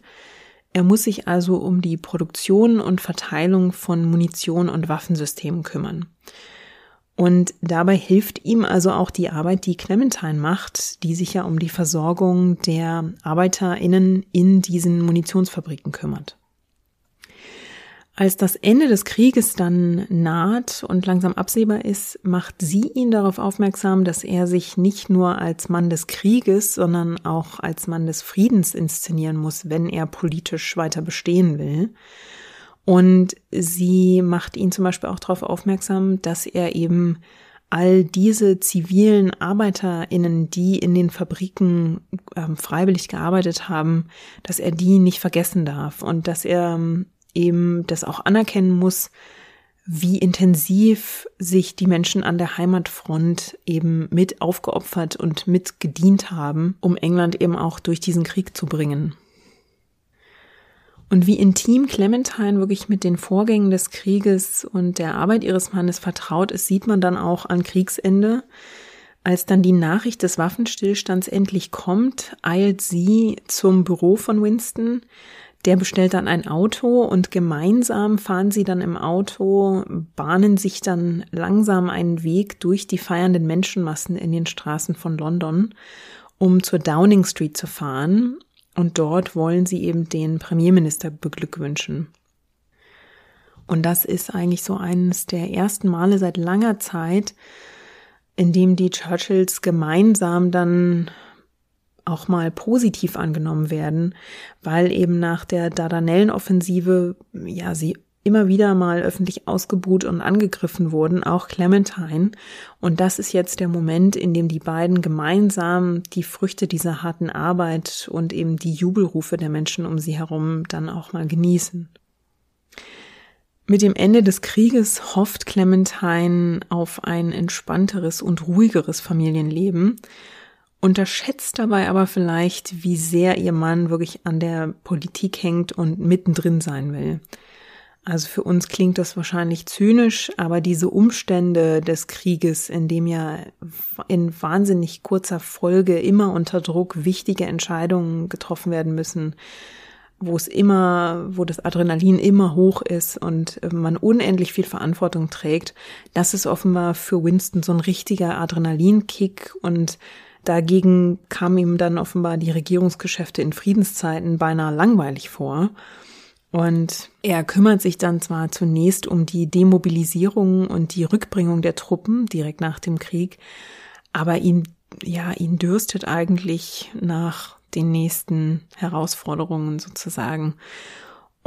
Speaker 1: Er muss sich also um die Produktion und Verteilung von Munition und Waffensystemen kümmern. Und dabei hilft ihm also auch die Arbeit, die Clementine macht, die sich ja um die Versorgung der ArbeiterInnen in diesen Munitionsfabriken kümmert. Als das Ende des Krieges dann naht und langsam absehbar ist, macht sie ihn darauf aufmerksam, dass er sich nicht nur als Mann des Krieges, sondern auch als Mann des Friedens inszenieren muss, wenn er politisch weiter bestehen will. Und sie macht ihn zum Beispiel auch darauf aufmerksam, dass er eben all diese zivilen ArbeiterInnen, die in den Fabriken ähm, freiwillig gearbeitet haben, dass er die nicht vergessen darf und dass er ähm, eben das auch anerkennen muss, wie intensiv sich die Menschen an der Heimatfront eben mit aufgeopfert und mit gedient haben, um England eben auch durch diesen Krieg zu bringen. Und wie intim Clementine wirklich mit den Vorgängen des Krieges und der Arbeit ihres Mannes vertraut ist, sieht man dann auch an Kriegsende. Als dann die Nachricht des Waffenstillstands endlich kommt, eilt sie zum Büro von Winston, Der bestellt dann ein Auto und gemeinsam fahren sie dann im Auto, bahnen sich dann langsam einen Weg durch die feiernden Menschenmassen in den Straßen von London, um zur Downing Street zu fahren. Und dort wollen sie eben den Premierminister beglückwünschen. Und das ist eigentlich so eines der ersten Male seit langer Zeit, in dem die Churchills gemeinsam dann auch mal positiv angenommen werden, weil eben nach der Dardanellenoffensive ja sie immer wieder mal öffentlich ausgebuht und angegriffen wurden, auch Clementine. Und das ist jetzt der Moment, in dem die beiden gemeinsam die Früchte dieser harten Arbeit und eben die Jubelrufe der Menschen um sie herum dann auch mal genießen. Mit dem Ende des Krieges hofft Clementine auf ein entspannteres und ruhigeres Familienleben unterschätzt dabei aber vielleicht, wie sehr ihr Mann wirklich an der Politik hängt und mittendrin sein will. Also für uns klingt das wahrscheinlich zynisch, aber diese Umstände des Krieges, in dem ja in wahnsinnig kurzer Folge immer unter Druck wichtige Entscheidungen getroffen werden müssen, wo es immer, wo das Adrenalin immer hoch ist und man unendlich viel Verantwortung trägt, das ist offenbar für Winston so ein richtiger Adrenalinkick und Dagegen kamen ihm dann offenbar die Regierungsgeschäfte in Friedenszeiten beinahe langweilig vor. Und er kümmert sich dann zwar zunächst um die Demobilisierung und die Rückbringung der Truppen direkt nach dem Krieg, aber ihn, ja, ihn dürstet eigentlich nach den nächsten Herausforderungen sozusagen.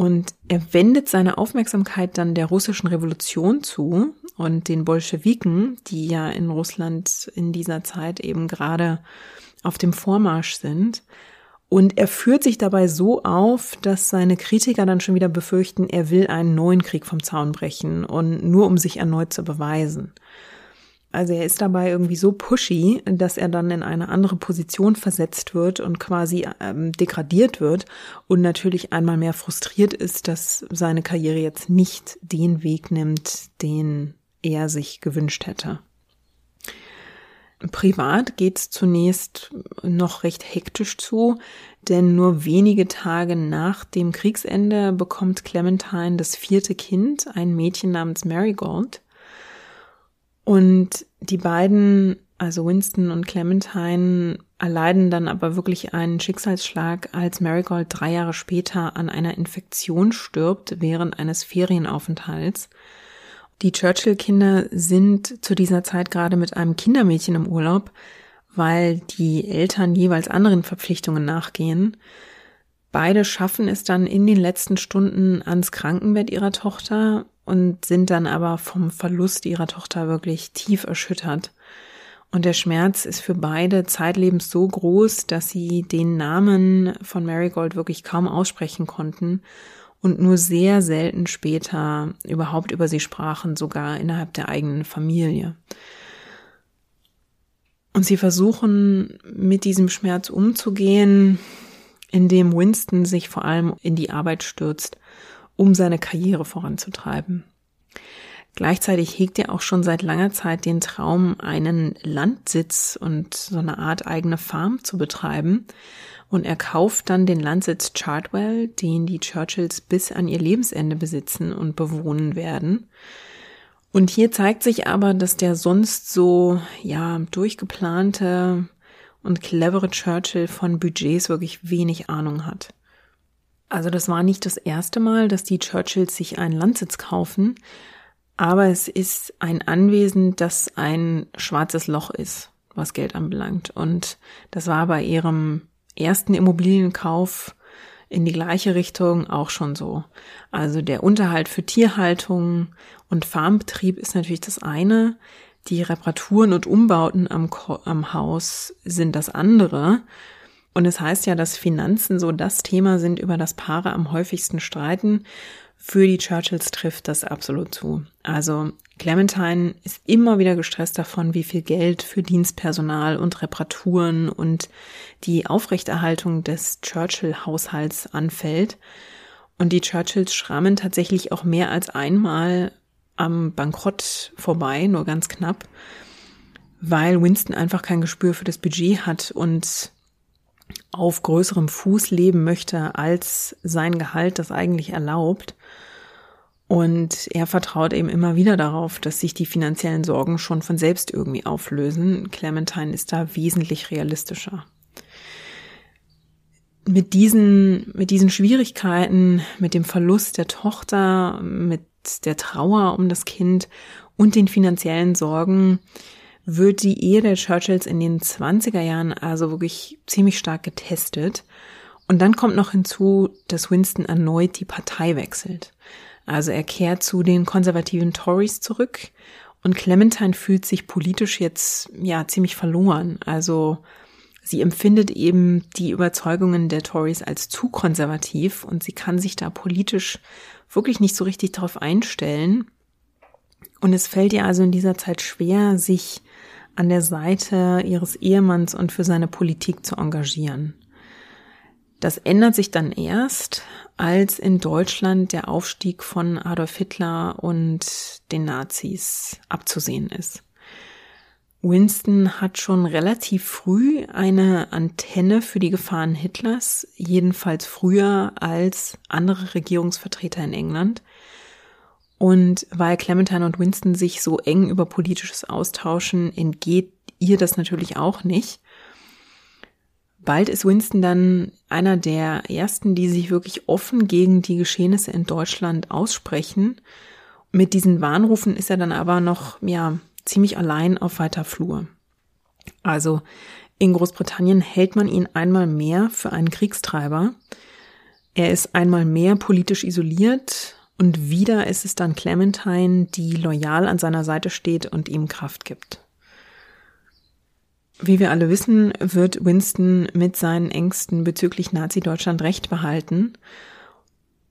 Speaker 1: Und er wendet seine Aufmerksamkeit dann der russischen Revolution zu und den Bolschewiken, die ja in Russland in dieser Zeit eben gerade auf dem Vormarsch sind. Und er führt sich dabei so auf, dass seine Kritiker dann schon wieder befürchten, er will einen neuen Krieg vom Zaun brechen und nur um sich erneut zu beweisen. Also er ist dabei irgendwie so pushy, dass er dann in eine andere Position versetzt wird und quasi ähm, degradiert wird und natürlich einmal mehr frustriert ist, dass seine Karriere jetzt nicht den Weg nimmt, den er sich gewünscht hätte. Privat geht's zunächst noch recht hektisch zu, denn nur wenige Tage nach dem Kriegsende bekommt Clementine das vierte Kind, ein Mädchen namens Marigold. Und die beiden, also Winston und Clementine, erleiden dann aber wirklich einen Schicksalsschlag, als Marigold drei Jahre später an einer Infektion stirbt während eines Ferienaufenthalts. Die Churchill-Kinder sind zu dieser Zeit gerade mit einem Kindermädchen im Urlaub, weil die Eltern jeweils anderen Verpflichtungen nachgehen. Beide schaffen es dann in den letzten Stunden ans Krankenbett ihrer Tochter und sind dann aber vom Verlust ihrer Tochter wirklich tief erschüttert. Und der Schmerz ist für beide zeitlebens so groß, dass sie den Namen von Marigold wirklich kaum aussprechen konnten und nur sehr selten später überhaupt über sie sprachen, sogar innerhalb der eigenen Familie. Und sie versuchen mit diesem Schmerz umzugehen, indem Winston sich vor allem in die Arbeit stürzt um seine Karriere voranzutreiben. Gleichzeitig hegt er auch schon seit langer Zeit den Traum, einen Landsitz und so eine Art eigene Farm zu betreiben. Und er kauft dann den Landsitz Chartwell, den die Churchills bis an ihr Lebensende besitzen und bewohnen werden. Und hier zeigt sich aber, dass der sonst so, ja, durchgeplante und clevere Churchill von Budgets wirklich wenig Ahnung hat. Also das war nicht das erste Mal, dass die Churchills sich einen Landsitz kaufen, aber es ist ein Anwesen, das ein schwarzes Loch ist, was Geld anbelangt. Und das war bei ihrem ersten Immobilienkauf in die gleiche Richtung auch schon so. Also der Unterhalt für Tierhaltung und Farmbetrieb ist natürlich das eine. Die Reparaturen und Umbauten am, am Haus sind das andere. Und es heißt ja, dass Finanzen so das Thema sind, über das Paare am häufigsten streiten. Für die Churchills trifft das absolut zu. Also Clementine ist immer wieder gestresst davon, wie viel Geld für Dienstpersonal und Reparaturen und die Aufrechterhaltung des Churchill-Haushalts anfällt. Und die Churchills schrammen tatsächlich auch mehr als einmal am Bankrott vorbei, nur ganz knapp, weil Winston einfach kein Gespür für das Budget hat und auf größerem Fuß leben möchte, als sein Gehalt das eigentlich erlaubt. Und er vertraut eben immer wieder darauf, dass sich die finanziellen Sorgen schon von selbst irgendwie auflösen. Clementine ist da wesentlich realistischer. Mit diesen, mit diesen Schwierigkeiten, mit dem Verlust der Tochter, mit der Trauer um das Kind und den finanziellen Sorgen wird die Ehe der Churchills in den 20er Jahren also wirklich ziemlich stark getestet. Und dann kommt noch hinzu, dass Winston erneut die Partei wechselt. Also er kehrt zu den konservativen Tories zurück und Clementine fühlt sich politisch jetzt ja ziemlich verloren. Also sie empfindet eben die Überzeugungen der Tories als zu konservativ und sie kann sich da politisch wirklich nicht so richtig darauf einstellen. Und es fällt ihr also in dieser Zeit schwer, sich an der Seite ihres Ehemanns und für seine Politik zu engagieren. Das ändert sich dann erst, als in Deutschland der Aufstieg von Adolf Hitler und den Nazis abzusehen ist. Winston hat schon relativ früh eine Antenne für die Gefahren Hitlers, jedenfalls früher als andere Regierungsvertreter in England. Und weil Clementine und Winston sich so eng über politisches austauschen, entgeht ihr das natürlich auch nicht. Bald ist Winston dann einer der ersten, die sich wirklich offen gegen die Geschehnisse in Deutschland aussprechen. Mit diesen Warnrufen ist er dann aber noch, ja, ziemlich allein auf weiter Flur. Also in Großbritannien hält man ihn einmal mehr für einen Kriegstreiber. Er ist einmal mehr politisch isoliert und wieder ist es dann Clementine, die loyal an seiner Seite steht und ihm Kraft gibt. Wie wir alle wissen, wird Winston mit seinen Ängsten bezüglich Nazi-Deutschland recht behalten.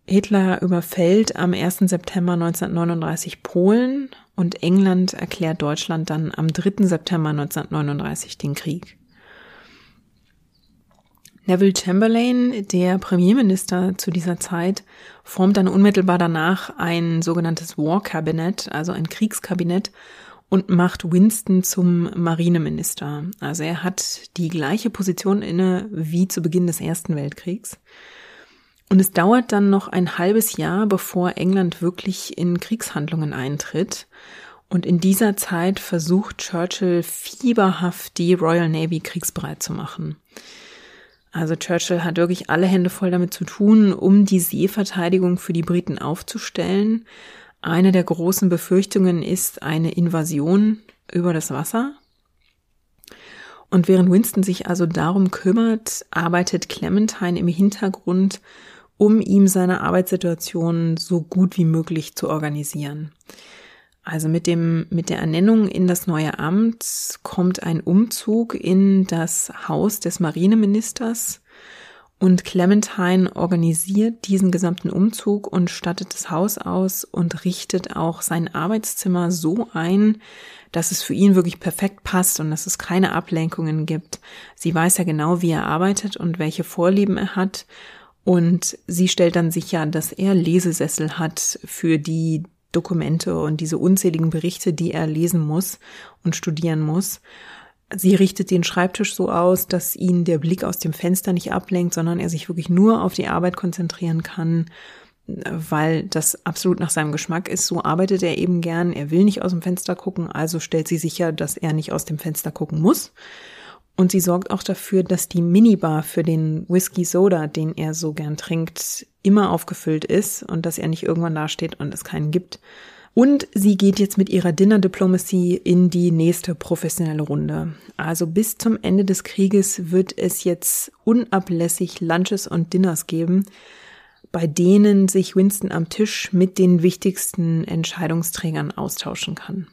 Speaker 1: Hitler überfällt am 1. September 1939 Polen und England erklärt Deutschland dann am 3. September 1939 den Krieg. Neville Chamberlain, der Premierminister zu dieser Zeit, formt dann unmittelbar danach ein sogenanntes War Cabinet, also ein Kriegskabinett und macht Winston zum Marineminister. Also er hat die gleiche Position inne wie zu Beginn des Ersten Weltkriegs. Und es dauert dann noch ein halbes Jahr, bevor England wirklich in Kriegshandlungen eintritt. Und in dieser Zeit versucht Churchill fieberhaft die Royal Navy kriegsbereit zu machen. Also Churchill hat wirklich alle Hände voll damit zu tun, um die Seeverteidigung für die Briten aufzustellen. Eine der großen Befürchtungen ist eine Invasion über das Wasser. Und während Winston sich also darum kümmert, arbeitet Clementine im Hintergrund, um ihm seine Arbeitssituation so gut wie möglich zu organisieren. Also mit dem, mit der Ernennung in das neue Amt kommt ein Umzug in das Haus des Marineministers und Clementine organisiert diesen gesamten Umzug und stattet das Haus aus und richtet auch sein Arbeitszimmer so ein, dass es für ihn wirklich perfekt passt und dass es keine Ablenkungen gibt. Sie weiß ja genau, wie er arbeitet und welche Vorlieben er hat. Und sie stellt dann sicher, dass er Lesesessel hat für die Dokumente und diese unzähligen Berichte, die er lesen muss und studieren muss. Sie richtet den Schreibtisch so aus, dass ihn der Blick aus dem Fenster nicht ablenkt, sondern er sich wirklich nur auf die Arbeit konzentrieren kann, weil das absolut nach seinem Geschmack ist. So arbeitet er eben gern. Er will nicht aus dem Fenster gucken, also stellt sie sicher, dass er nicht aus dem Fenster gucken muss. Und sie sorgt auch dafür, dass die Minibar für den Whisky Soda, den er so gern trinkt, immer aufgefüllt ist und dass er nicht irgendwann dasteht und es keinen gibt. Und sie geht jetzt mit ihrer Dinner Diplomacy in die nächste professionelle Runde. Also bis zum Ende des Krieges wird es jetzt unablässig Lunches und Dinners geben, bei denen sich Winston am Tisch mit den wichtigsten Entscheidungsträgern austauschen kann.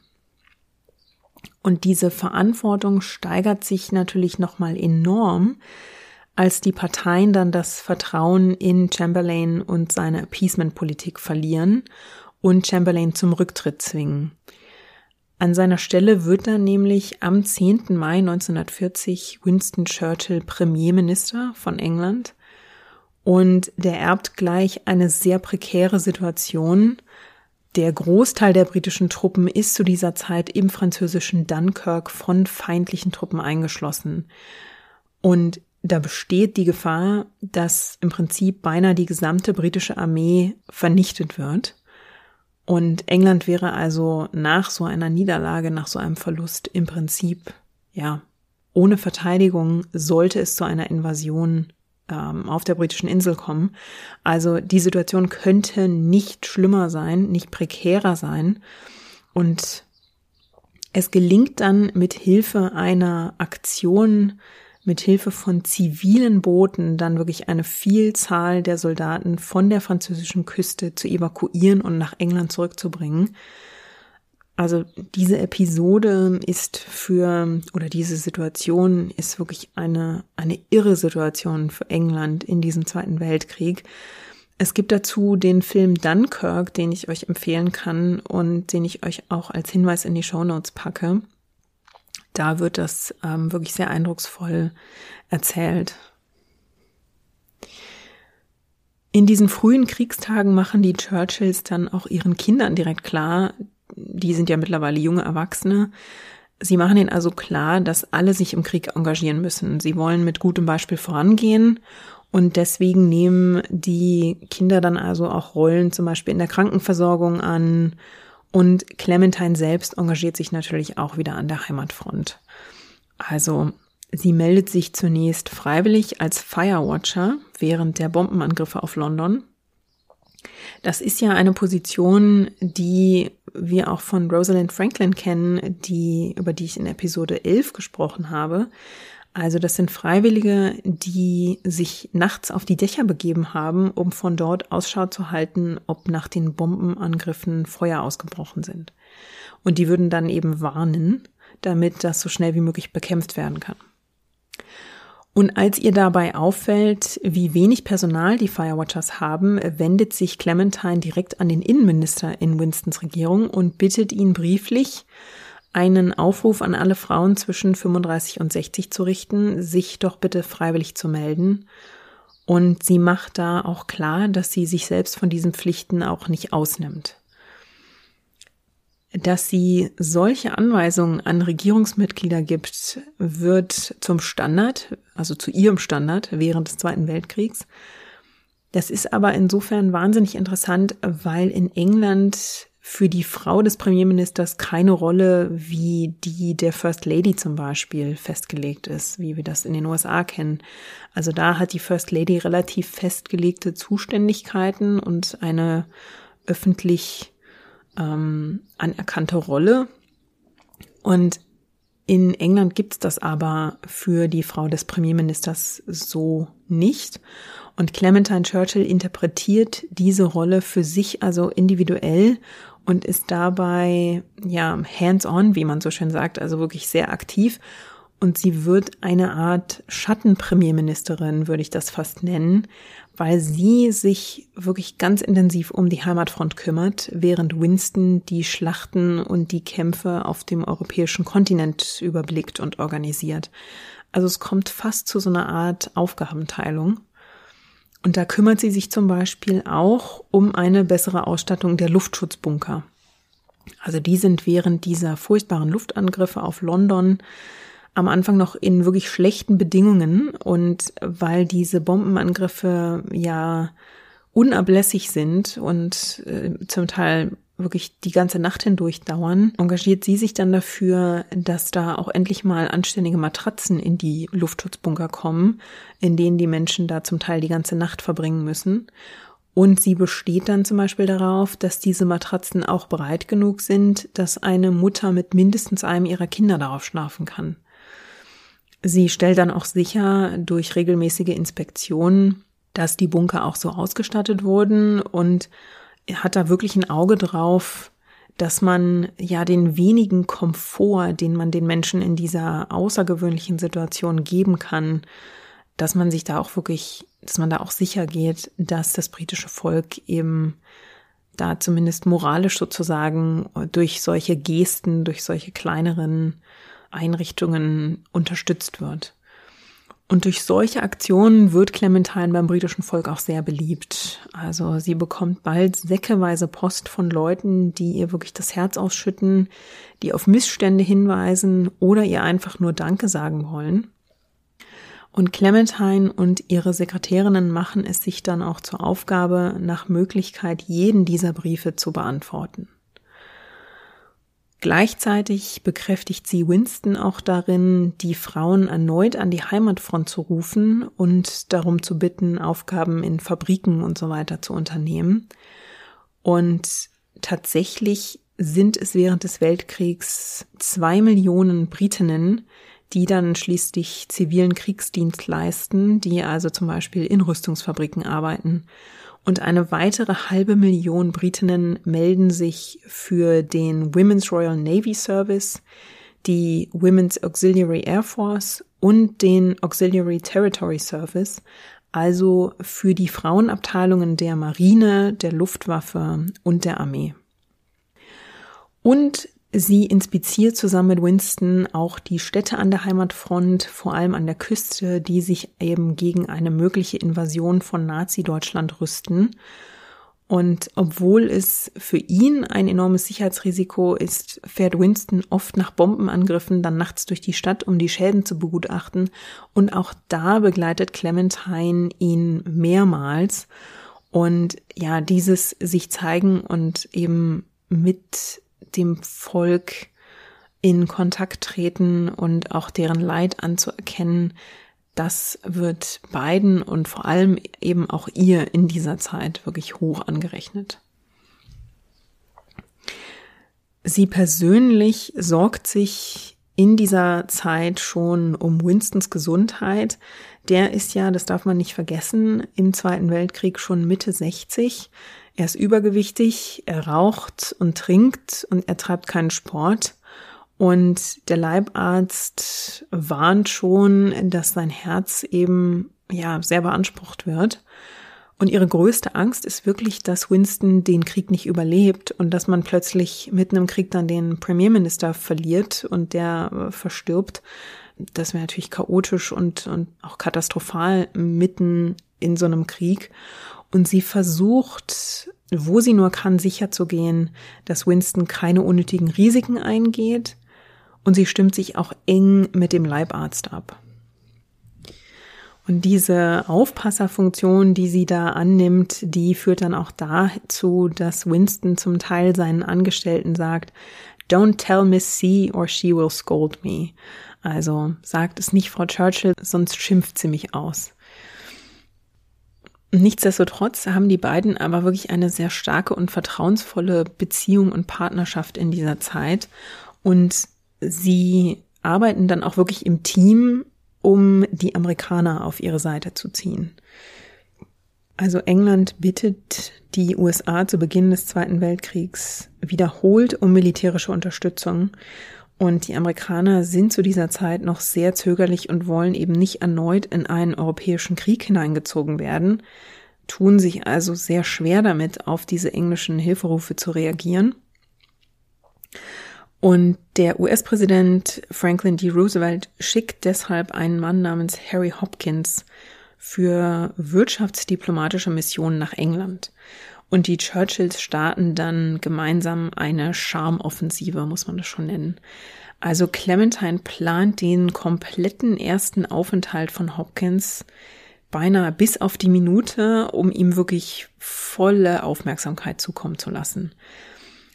Speaker 1: Und diese Verantwortung steigert sich natürlich nochmal enorm, als die Parteien dann das Vertrauen in Chamberlain und seine Appeasement-Politik verlieren und Chamberlain zum Rücktritt zwingen. An seiner Stelle wird dann nämlich am 10. Mai 1940 Winston Churchill Premierminister von England und der erbt gleich eine sehr prekäre Situation. Der Großteil der britischen Truppen ist zu dieser Zeit im französischen Dunkirk von feindlichen Truppen eingeschlossen. Und da besteht die Gefahr, dass im Prinzip beinahe die gesamte britische Armee vernichtet wird. Und England wäre also nach so einer Niederlage, nach so einem Verlust im Prinzip, ja, ohne Verteidigung sollte es zu einer Invasion ähm, auf der britischen Insel kommen. Also die Situation könnte nicht schlimmer sein, nicht prekärer sein. Und es gelingt dann mit Hilfe einer Aktion, mit Hilfe von zivilen Booten dann wirklich eine Vielzahl der Soldaten von der französischen Küste zu evakuieren und nach England zurückzubringen. Also diese Episode ist für, oder diese Situation ist wirklich eine, eine irre Situation für England in diesem Zweiten Weltkrieg. Es gibt dazu den Film Dunkirk, den ich euch empfehlen kann und den ich euch auch als Hinweis in die Show Notes packe. Da wird das ähm, wirklich sehr eindrucksvoll erzählt. In diesen frühen Kriegstagen machen die Churchills dann auch ihren Kindern direkt klar, die sind ja mittlerweile junge Erwachsene. Sie machen ihnen also klar, dass alle sich im Krieg engagieren müssen. Sie wollen mit gutem Beispiel vorangehen und deswegen nehmen die Kinder dann also auch Rollen zum Beispiel in der Krankenversorgung an und Clementine selbst engagiert sich natürlich auch wieder an der Heimatfront. Also sie meldet sich zunächst freiwillig als Firewatcher während der Bombenangriffe auf London das ist ja eine Position, die wir auch von Rosalind Franklin kennen, die, über die ich in Episode 11 gesprochen habe. Also das sind Freiwillige, die sich nachts auf die Dächer begeben haben, um von dort Ausschau zu halten, ob nach den Bombenangriffen Feuer ausgebrochen sind. Und die würden dann eben warnen, damit das so schnell wie möglich bekämpft werden kann. Und als ihr dabei auffällt, wie wenig Personal die Firewatchers haben, wendet sich Clementine direkt an den Innenminister in Winstons Regierung und bittet ihn brieflich, einen Aufruf an alle Frauen zwischen 35 und 60 zu richten, sich doch bitte freiwillig zu melden. Und sie macht da auch klar, dass sie sich selbst von diesen Pflichten auch nicht ausnimmt dass sie solche Anweisungen an Regierungsmitglieder gibt, wird zum Standard, also zu ihrem Standard während des Zweiten Weltkriegs. Das ist aber insofern wahnsinnig interessant, weil in England für die Frau des Premierministers keine Rolle wie die der First Lady zum Beispiel festgelegt ist, wie wir das in den USA kennen. Also da hat die First Lady relativ festgelegte Zuständigkeiten und eine öffentlich ähm, anerkannte Rolle. Und in England gibt's das aber für die Frau des Premierministers so nicht. Und Clementine Churchill interpretiert diese Rolle für sich also individuell und ist dabei ja hands-on, wie man so schön sagt, also wirklich sehr aktiv. Und sie wird eine Art Schattenpremierministerin, würde ich das fast nennen, weil sie sich wirklich ganz intensiv um die Heimatfront kümmert, während Winston die Schlachten und die Kämpfe auf dem europäischen Kontinent überblickt und organisiert. Also es kommt fast zu so einer Art Aufgabenteilung. Und da kümmert sie sich zum Beispiel auch um eine bessere Ausstattung der Luftschutzbunker. Also die sind während dieser furchtbaren Luftangriffe auf London am Anfang noch in wirklich schlechten Bedingungen und weil diese Bombenangriffe ja unablässig sind und äh, zum Teil wirklich die ganze Nacht hindurch dauern, engagiert sie sich dann dafür, dass da auch endlich mal anständige Matratzen in die Luftschutzbunker kommen, in denen die Menschen da zum Teil die ganze Nacht verbringen müssen. Und sie besteht dann zum Beispiel darauf, dass diese Matratzen auch breit genug sind, dass eine Mutter mit mindestens einem ihrer Kinder darauf schlafen kann. Sie stellt dann auch sicher durch regelmäßige Inspektionen, dass die Bunker auch so ausgestattet wurden und hat da wirklich ein Auge drauf, dass man ja den wenigen Komfort, den man den Menschen in dieser außergewöhnlichen Situation geben kann, dass man sich da auch wirklich, dass man da auch sicher geht, dass das britische Volk eben da zumindest moralisch sozusagen durch solche Gesten, durch solche kleineren Einrichtungen unterstützt wird. Und durch solche Aktionen wird Clementine beim britischen Volk auch sehr beliebt. Also sie bekommt bald säckeweise Post von Leuten, die ihr wirklich das Herz ausschütten, die auf Missstände hinweisen oder ihr einfach nur Danke sagen wollen. Und Clementine und ihre Sekretärinnen machen es sich dann auch zur Aufgabe, nach Möglichkeit jeden dieser Briefe zu beantworten. Gleichzeitig bekräftigt sie Winston auch darin, die Frauen erneut an die Heimatfront zu rufen und darum zu bitten, Aufgaben in Fabriken und so weiter zu unternehmen. Und tatsächlich sind es während des Weltkriegs zwei Millionen Britinnen, die dann schließlich zivilen Kriegsdienst leisten, die also zum Beispiel in Rüstungsfabriken arbeiten. Und eine weitere halbe Million Britinnen melden sich für den Women's Royal Navy Service, die Women's Auxiliary Air Force und den Auxiliary Territory Service, also für die Frauenabteilungen der Marine, der Luftwaffe und der Armee. Und Sie inspiziert zusammen mit Winston auch die Städte an der Heimatfront, vor allem an der Küste, die sich eben gegen eine mögliche Invasion von Nazi-Deutschland rüsten. Und obwohl es für ihn ein enormes Sicherheitsrisiko ist, fährt Winston oft nach Bombenangriffen dann nachts durch die Stadt, um die Schäden zu begutachten. Und auch da begleitet Clementine ihn mehrmals. Und ja, dieses sich zeigen und eben mit dem Volk in Kontakt treten und auch deren Leid anzuerkennen, das wird beiden und vor allem eben auch ihr in dieser Zeit wirklich hoch angerechnet. Sie persönlich sorgt sich in dieser Zeit schon um Winstons Gesundheit. Der ist ja, das darf man nicht vergessen, im Zweiten Weltkrieg schon Mitte 60. Er ist übergewichtig, er raucht und trinkt und er treibt keinen Sport. Und der Leibarzt warnt schon, dass sein Herz eben, ja, sehr beansprucht wird. Und ihre größte Angst ist wirklich, dass Winston den Krieg nicht überlebt und dass man plötzlich mitten im Krieg dann den Premierminister verliert und der äh, verstirbt. Das wäre natürlich chaotisch und, und auch katastrophal mitten in so einem Krieg. Und sie versucht, wo sie nur kann, sicherzugehen, dass Winston keine unnötigen Risiken eingeht. Und sie stimmt sich auch eng mit dem Leibarzt ab. Und diese Aufpasserfunktion, die sie da annimmt, die führt dann auch dazu, dass Winston zum Teil seinen Angestellten sagt, Don't tell Miss C or she will scold me. Also sagt es nicht Frau Churchill, sonst schimpft sie mich aus. Nichtsdestotrotz haben die beiden aber wirklich eine sehr starke und vertrauensvolle Beziehung und Partnerschaft in dieser Zeit. Und sie arbeiten dann auch wirklich im Team, um die Amerikaner auf ihre Seite zu ziehen. Also England bittet die USA zu Beginn des Zweiten Weltkriegs wiederholt um militärische Unterstützung. Und die Amerikaner sind zu dieser Zeit noch sehr zögerlich und wollen eben nicht erneut in einen europäischen Krieg hineingezogen werden, tun sich also sehr schwer damit, auf diese englischen Hilferufe zu reagieren. Und der US-Präsident Franklin D. Roosevelt schickt deshalb einen Mann namens Harry Hopkins für wirtschaftsdiplomatische Missionen nach England. Und die Churchills starten dann gemeinsam eine Charmoffensive, muss man das schon nennen. Also Clementine plant den kompletten ersten Aufenthalt von Hopkins beinahe bis auf die Minute, um ihm wirklich volle Aufmerksamkeit zukommen zu lassen.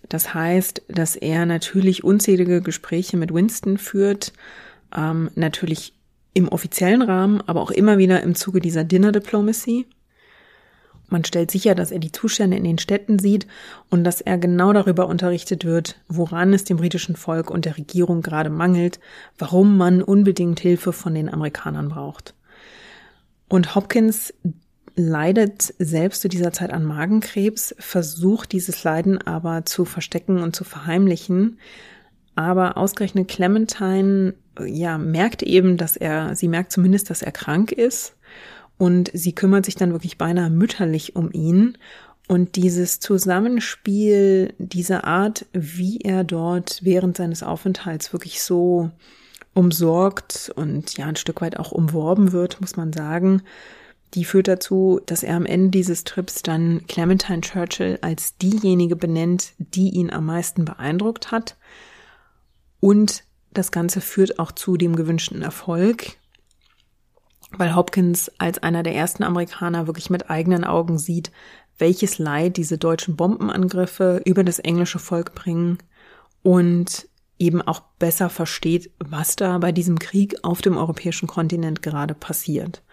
Speaker 1: Das heißt, dass er natürlich unzählige Gespräche mit Winston führt, ähm, natürlich im offiziellen Rahmen, aber auch immer wieder im Zuge dieser Dinner Diplomacy. Man stellt sicher, dass er die Zustände in den Städten sieht und dass er genau darüber unterrichtet wird, woran es dem britischen Volk und der Regierung gerade mangelt, warum man unbedingt Hilfe von den Amerikanern braucht. Und Hopkins leidet selbst zu dieser Zeit an Magenkrebs, versucht dieses Leiden aber zu verstecken und zu verheimlichen. Aber ausgerechnet Clementine, ja, merkt eben, dass er, sie merkt zumindest, dass er krank ist und sie kümmert sich dann wirklich beinahe mütterlich um ihn. Und dieses Zusammenspiel, diese Art, wie er dort während seines Aufenthalts wirklich so umsorgt und ja ein Stück weit auch umworben wird, muss man sagen, die führt dazu, dass er am Ende dieses Trips dann Clementine Churchill als diejenige benennt, die ihn am meisten beeindruckt hat. Und das Ganze führt auch zu dem gewünschten Erfolg. Weil Hopkins als einer der ersten Amerikaner wirklich mit eigenen Augen sieht, welches Leid diese deutschen Bombenangriffe über das englische Volk bringen und eben auch besser versteht, was da bei diesem Krieg auf dem europäischen Kontinent gerade passiert.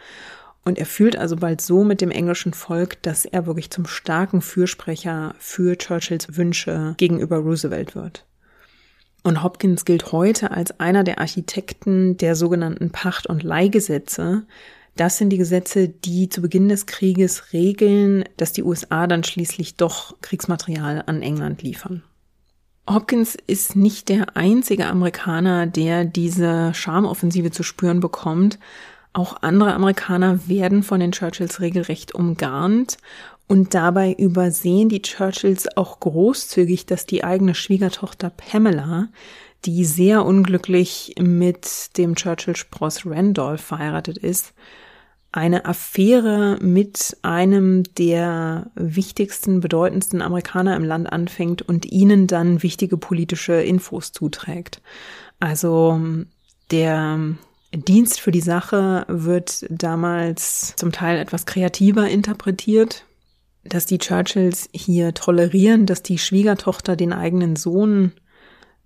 Speaker 1: Und er fühlt also bald so mit dem englischen Volk, dass er wirklich zum starken Fürsprecher für Churchills Wünsche gegenüber Roosevelt wird. Und Hopkins gilt heute als einer der Architekten der sogenannten Pacht- und Leihgesetze. Das sind die Gesetze, die zu Beginn des Krieges regeln, dass die USA dann schließlich doch Kriegsmaterial an England liefern. Hopkins ist nicht der einzige Amerikaner, der diese Charmoffensive zu spüren bekommt. Auch andere Amerikaner werden von den Churchills regelrecht umgarnt und dabei übersehen die Churchills auch großzügig, dass die eigene Schwiegertochter Pamela, die sehr unglücklich mit dem Churchill-Spross Randolph verheiratet ist, eine Affäre mit einem der wichtigsten, bedeutendsten Amerikaner im Land anfängt und ihnen dann wichtige politische Infos zuträgt. Also der Dienst für die Sache wird damals zum Teil etwas kreativer interpretiert dass die Churchills hier tolerieren, dass die Schwiegertochter den eigenen Sohn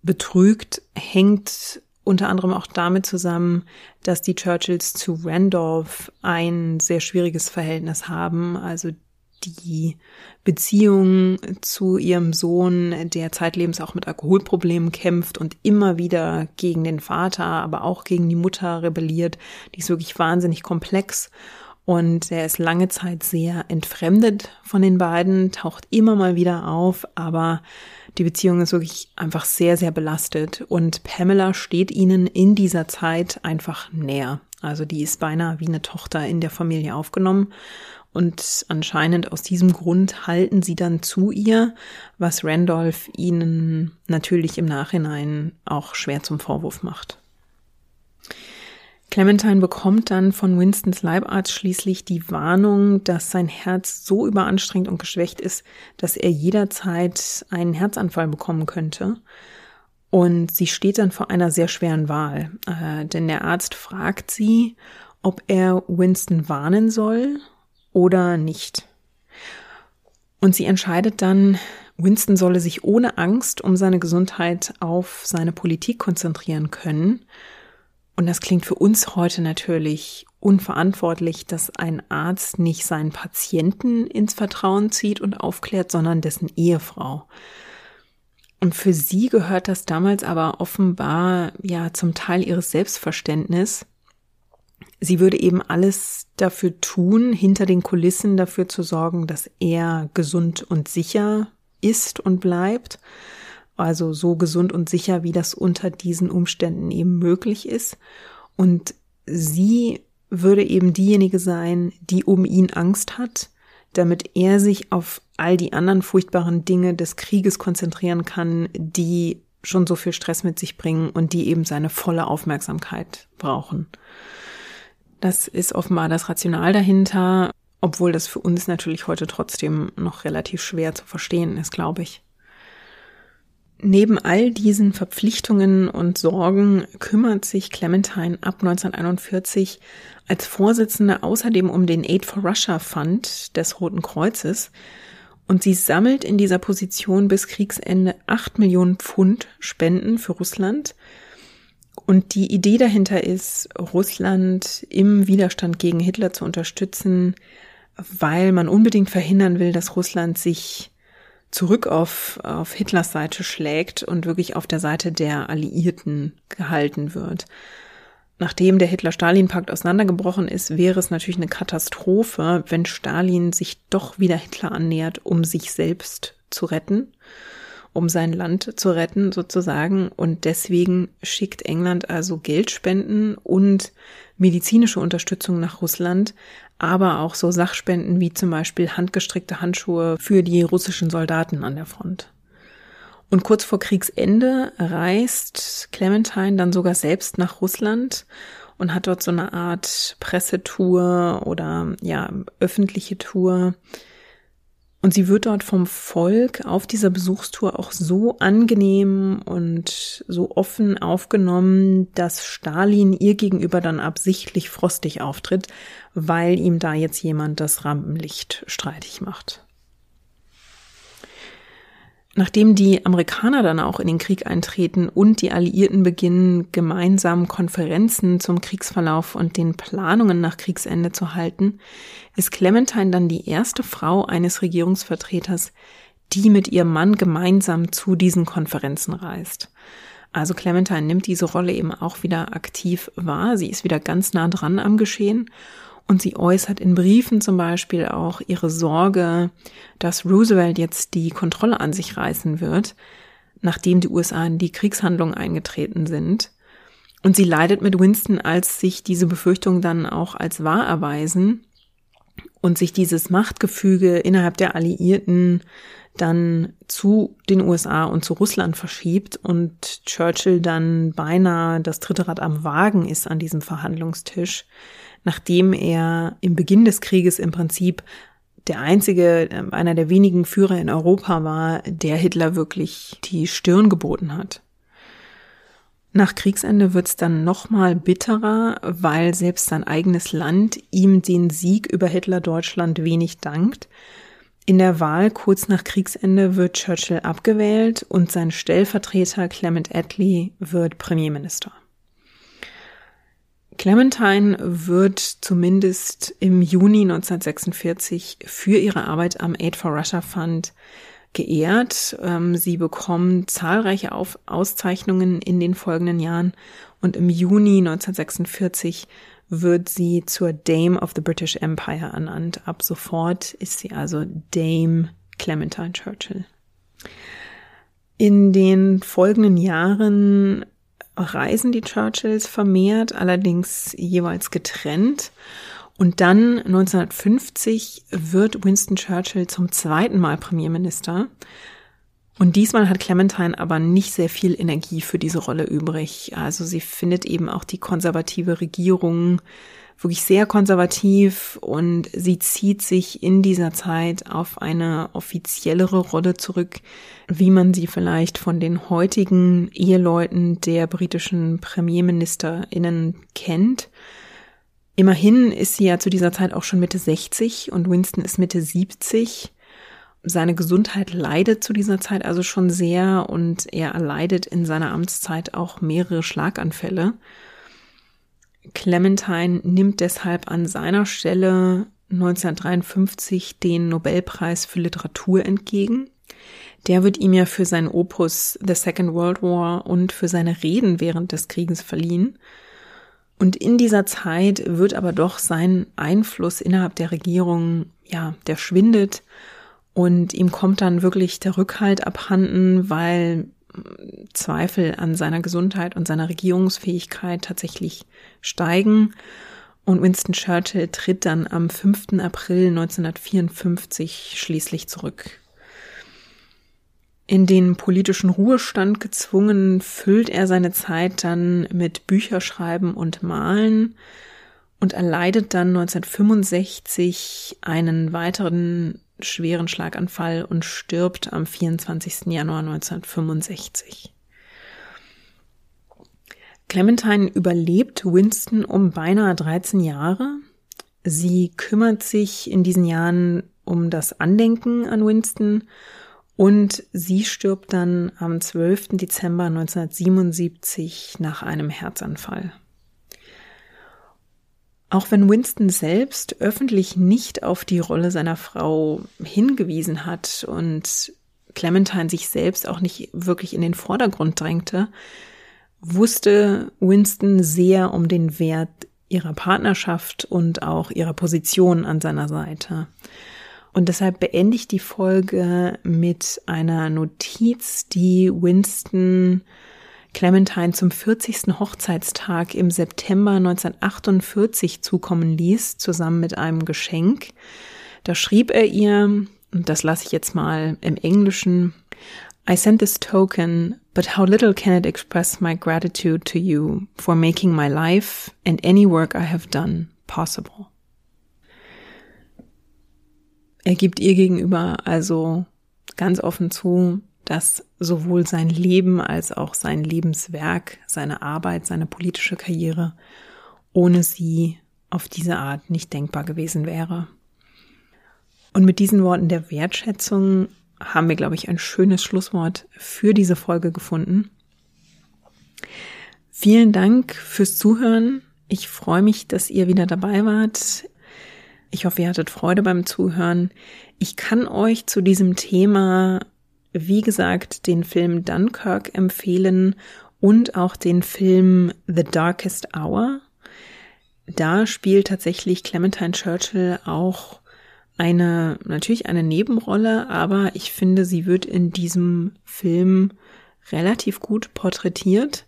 Speaker 1: betrügt, hängt unter anderem auch damit zusammen, dass die Churchills zu Randolph ein sehr schwieriges Verhältnis haben. Also die Beziehung zu ihrem Sohn, der zeitlebens auch mit Alkoholproblemen kämpft und immer wieder gegen den Vater, aber auch gegen die Mutter rebelliert, die ist wirklich wahnsinnig komplex. Und er ist lange Zeit sehr entfremdet von den beiden, taucht immer mal wieder auf, aber die Beziehung ist wirklich einfach sehr, sehr belastet. Und Pamela steht ihnen in dieser Zeit einfach näher. Also die ist beinahe wie eine Tochter in der Familie aufgenommen. Und anscheinend aus diesem Grund halten sie dann zu ihr, was Randolph ihnen natürlich im Nachhinein auch schwer zum Vorwurf macht. Clementine bekommt dann von Winstons Leibarzt schließlich die Warnung, dass sein Herz so überanstrengt und geschwächt ist, dass er jederzeit einen Herzanfall bekommen könnte. Und sie steht dann vor einer sehr schweren Wahl, äh, denn der Arzt fragt sie, ob er Winston warnen soll oder nicht. Und sie entscheidet dann, Winston solle sich ohne Angst um seine Gesundheit auf seine Politik konzentrieren können und das klingt für uns heute natürlich unverantwortlich, dass ein Arzt nicht seinen Patienten ins Vertrauen zieht und aufklärt, sondern dessen Ehefrau. Und für sie gehört das damals aber offenbar ja zum Teil ihres Selbstverständnis. Sie würde eben alles dafür tun, hinter den Kulissen dafür zu sorgen, dass er gesund und sicher ist und bleibt also so gesund und sicher, wie das unter diesen Umständen eben möglich ist. Und sie würde eben diejenige sein, die um ihn Angst hat, damit er sich auf all die anderen furchtbaren Dinge des Krieges konzentrieren kann, die schon so viel Stress mit sich bringen und die eben seine volle Aufmerksamkeit brauchen. Das ist offenbar das Rational dahinter, obwohl das für uns natürlich heute trotzdem noch relativ schwer zu verstehen ist, glaube ich. Neben all diesen Verpflichtungen und Sorgen kümmert sich Clementine ab 1941 als Vorsitzende außerdem um den Aid for Russia Fund des Roten Kreuzes und sie sammelt in dieser Position bis Kriegsende acht Millionen Pfund Spenden für Russland. Und die Idee dahinter ist, Russland im Widerstand gegen Hitler zu unterstützen, weil man unbedingt verhindern will, dass Russland sich zurück auf, auf Hitlers Seite schlägt und wirklich auf der Seite der Alliierten gehalten wird. Nachdem der Hitler-Stalin-Pakt auseinandergebrochen ist, wäre es natürlich eine Katastrophe, wenn Stalin sich doch wieder Hitler annähert, um sich selbst zu retten, um sein Land zu retten sozusagen. Und deswegen schickt England also Geldspenden und medizinische Unterstützung nach Russland, aber auch so Sachspenden wie zum Beispiel handgestrickte Handschuhe für die russischen Soldaten an der Front. Und kurz vor Kriegsende reist Clementine dann sogar selbst nach Russland und hat dort so eine Art Pressetour oder ja öffentliche Tour Und sie wird dort vom Volk auf dieser Besuchstour auch so angenehm und so offen aufgenommen, dass Stalin ihr gegenüber dann absichtlich frostig auftritt, weil ihm da jetzt jemand das Rampenlicht streitig macht. Nachdem die Amerikaner dann auch in den Krieg eintreten und die Alliierten beginnen, gemeinsam Konferenzen zum Kriegsverlauf und den Planungen nach Kriegsende zu halten, ist Clementine dann die erste Frau eines Regierungsvertreters, die mit ihrem Mann gemeinsam zu diesen Konferenzen reist. Also Clementine nimmt diese Rolle eben auch wieder aktiv wahr. Sie ist wieder ganz nah dran am Geschehen und sie äußert in Briefen zum Beispiel auch ihre Sorge, dass Roosevelt jetzt die Kontrolle an sich reißen wird, nachdem die USA in die Kriegshandlungen eingetreten sind. Und sie leidet mit Winston, als sich diese Befürchtungen dann auch als wahr erweisen und sich dieses Machtgefüge innerhalb der Alliierten dann zu den USA und zu Russland verschiebt und Churchill dann beinahe das dritte Rad am Wagen ist an diesem Verhandlungstisch, nachdem er im Beginn des Krieges im Prinzip der einzige, äh, einer der wenigen Führer in Europa war, der Hitler wirklich die Stirn geboten hat. Nach Kriegsende wird's dann nochmal bitterer, weil selbst sein eigenes Land ihm den Sieg über Hitler-Deutschland wenig dankt. In der Wahl kurz nach Kriegsende wird Churchill abgewählt und sein Stellvertreter Clement Attlee wird Premierminister. Clementine wird zumindest im Juni 1946 für ihre Arbeit am Aid for Russia Fund geehrt. Ähm, sie bekommt zahlreiche Auszeichnungen in den folgenden Jahren und im Juni 1946 wird sie zur Dame of the British Empire ernannt. Ab sofort ist sie also Dame Clementine Churchill. In den folgenden Jahren reisen die Churchills vermehrt, allerdings jeweils getrennt. Und dann 1950 wird Winston Churchill zum zweiten Mal Premierminister. Und diesmal hat Clementine aber nicht sehr viel Energie für diese Rolle übrig. Also sie findet eben auch die konservative Regierung wirklich sehr konservativ und sie zieht sich in dieser Zeit auf eine offiziellere Rolle zurück, wie man sie vielleicht von den heutigen Eheleuten der britischen Premierministerinnen kennt. Immerhin ist sie ja zu dieser Zeit auch schon Mitte 60 und Winston ist Mitte 70. Seine Gesundheit leidet zu dieser Zeit also schon sehr und er erleidet in seiner Amtszeit auch mehrere Schlaganfälle. Clementine nimmt deshalb an seiner Stelle 1953 den Nobelpreis für Literatur entgegen. Der wird ihm ja für sein Opus The Second World War und für seine Reden während des Krieges verliehen. Und in dieser Zeit wird aber doch sein Einfluss innerhalb der Regierung, ja, der schwindet und ihm kommt dann wirklich der Rückhalt abhanden, weil Zweifel an seiner Gesundheit und seiner Regierungsfähigkeit tatsächlich steigen. Und Winston Churchill tritt dann am 5. April 1954 schließlich zurück. In den politischen Ruhestand gezwungen, füllt er seine Zeit dann mit Bücherschreiben und Malen und erleidet dann 1965 einen weiteren schweren Schlaganfall und stirbt am 24. Januar 1965. Clementine überlebt Winston um beinahe 13 Jahre. Sie kümmert sich in diesen Jahren um das Andenken an Winston und sie stirbt dann am 12. Dezember 1977 nach einem Herzanfall. Auch wenn Winston selbst öffentlich nicht auf die Rolle seiner Frau hingewiesen hat und Clementine sich selbst auch nicht wirklich in den Vordergrund drängte, wusste Winston sehr um den Wert ihrer Partnerschaft und auch ihrer Position an seiner Seite. Und deshalb beende ich die Folge mit einer Notiz, die Winston Clementine zum 40. Hochzeitstag im September 1948 zukommen ließ, zusammen mit einem Geschenk. Da schrieb er ihr, und das lasse ich jetzt mal im Englischen, I sent this token, but how little can it express my gratitude to you for making my life and any work I have done possible. Er gibt ihr gegenüber also ganz offen zu, dass sowohl sein Leben als auch sein Lebenswerk, seine Arbeit, seine politische Karriere ohne sie auf diese Art nicht denkbar gewesen wäre. Und mit diesen Worten der Wertschätzung haben wir, glaube ich, ein schönes Schlusswort für diese Folge gefunden. Vielen Dank fürs Zuhören. Ich freue mich, dass ihr wieder dabei wart. Ich hoffe, ihr hattet Freude beim Zuhören. Ich kann euch zu diesem Thema, wie gesagt, den Film Dunkirk empfehlen und auch den Film The Darkest Hour. Da spielt tatsächlich Clementine Churchill auch eine, natürlich eine Nebenrolle, aber ich finde, sie wird in diesem Film relativ gut porträtiert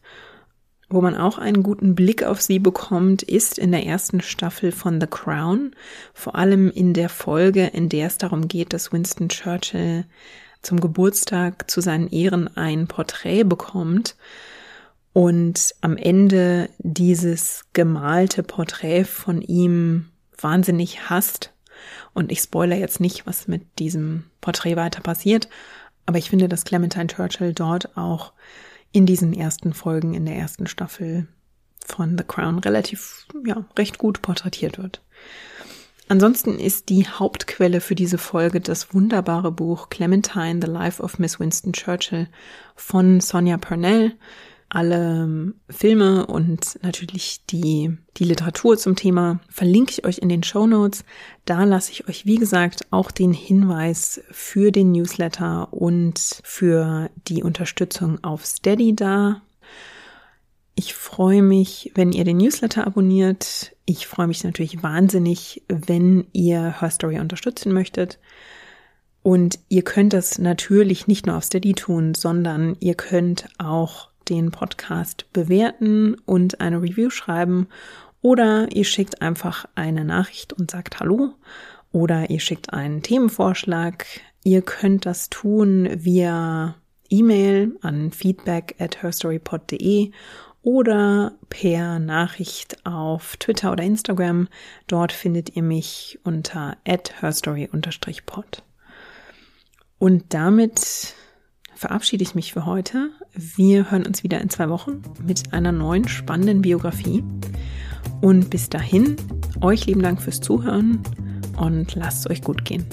Speaker 1: wo man auch einen guten Blick auf sie bekommt, ist in der ersten Staffel von The Crown, vor allem in der Folge, in der es darum geht, dass Winston Churchill zum Geburtstag zu seinen Ehren ein Porträt bekommt und am Ende dieses gemalte Porträt von ihm wahnsinnig hasst. Und ich spoilere jetzt nicht, was mit diesem Porträt weiter passiert, aber ich finde, dass Clementine Churchill dort auch in diesen ersten Folgen in der ersten Staffel von The Crown relativ, ja, recht gut porträtiert wird. Ansonsten ist die Hauptquelle für diese Folge das wunderbare Buch Clementine, The Life of Miss Winston Churchill von Sonja Purnell alle Filme und natürlich die, die Literatur zum Thema verlinke ich euch in den Show Notes. Da lasse ich euch, wie gesagt, auch den Hinweis für den Newsletter und für die Unterstützung auf Steady da. Ich freue mich, wenn ihr den Newsletter abonniert. Ich freue mich natürlich wahnsinnig, wenn ihr Her Story unterstützen möchtet. Und ihr könnt das natürlich nicht nur auf Steady tun, sondern ihr könnt auch den Podcast bewerten und eine Review schreiben oder ihr schickt einfach eine Nachricht und sagt Hallo oder ihr schickt einen Themenvorschlag. Ihr könnt das tun via E-Mail an feedback at herstorypod.de oder per Nachricht auf Twitter oder Instagram. Dort findet ihr mich unter herstory-pod. Und damit verabschiede ich mich für heute. Wir hören uns wieder in zwei Wochen mit einer neuen spannenden Biografie. Und bis dahin, euch lieben Dank fürs Zuhören und lasst es euch gut gehen.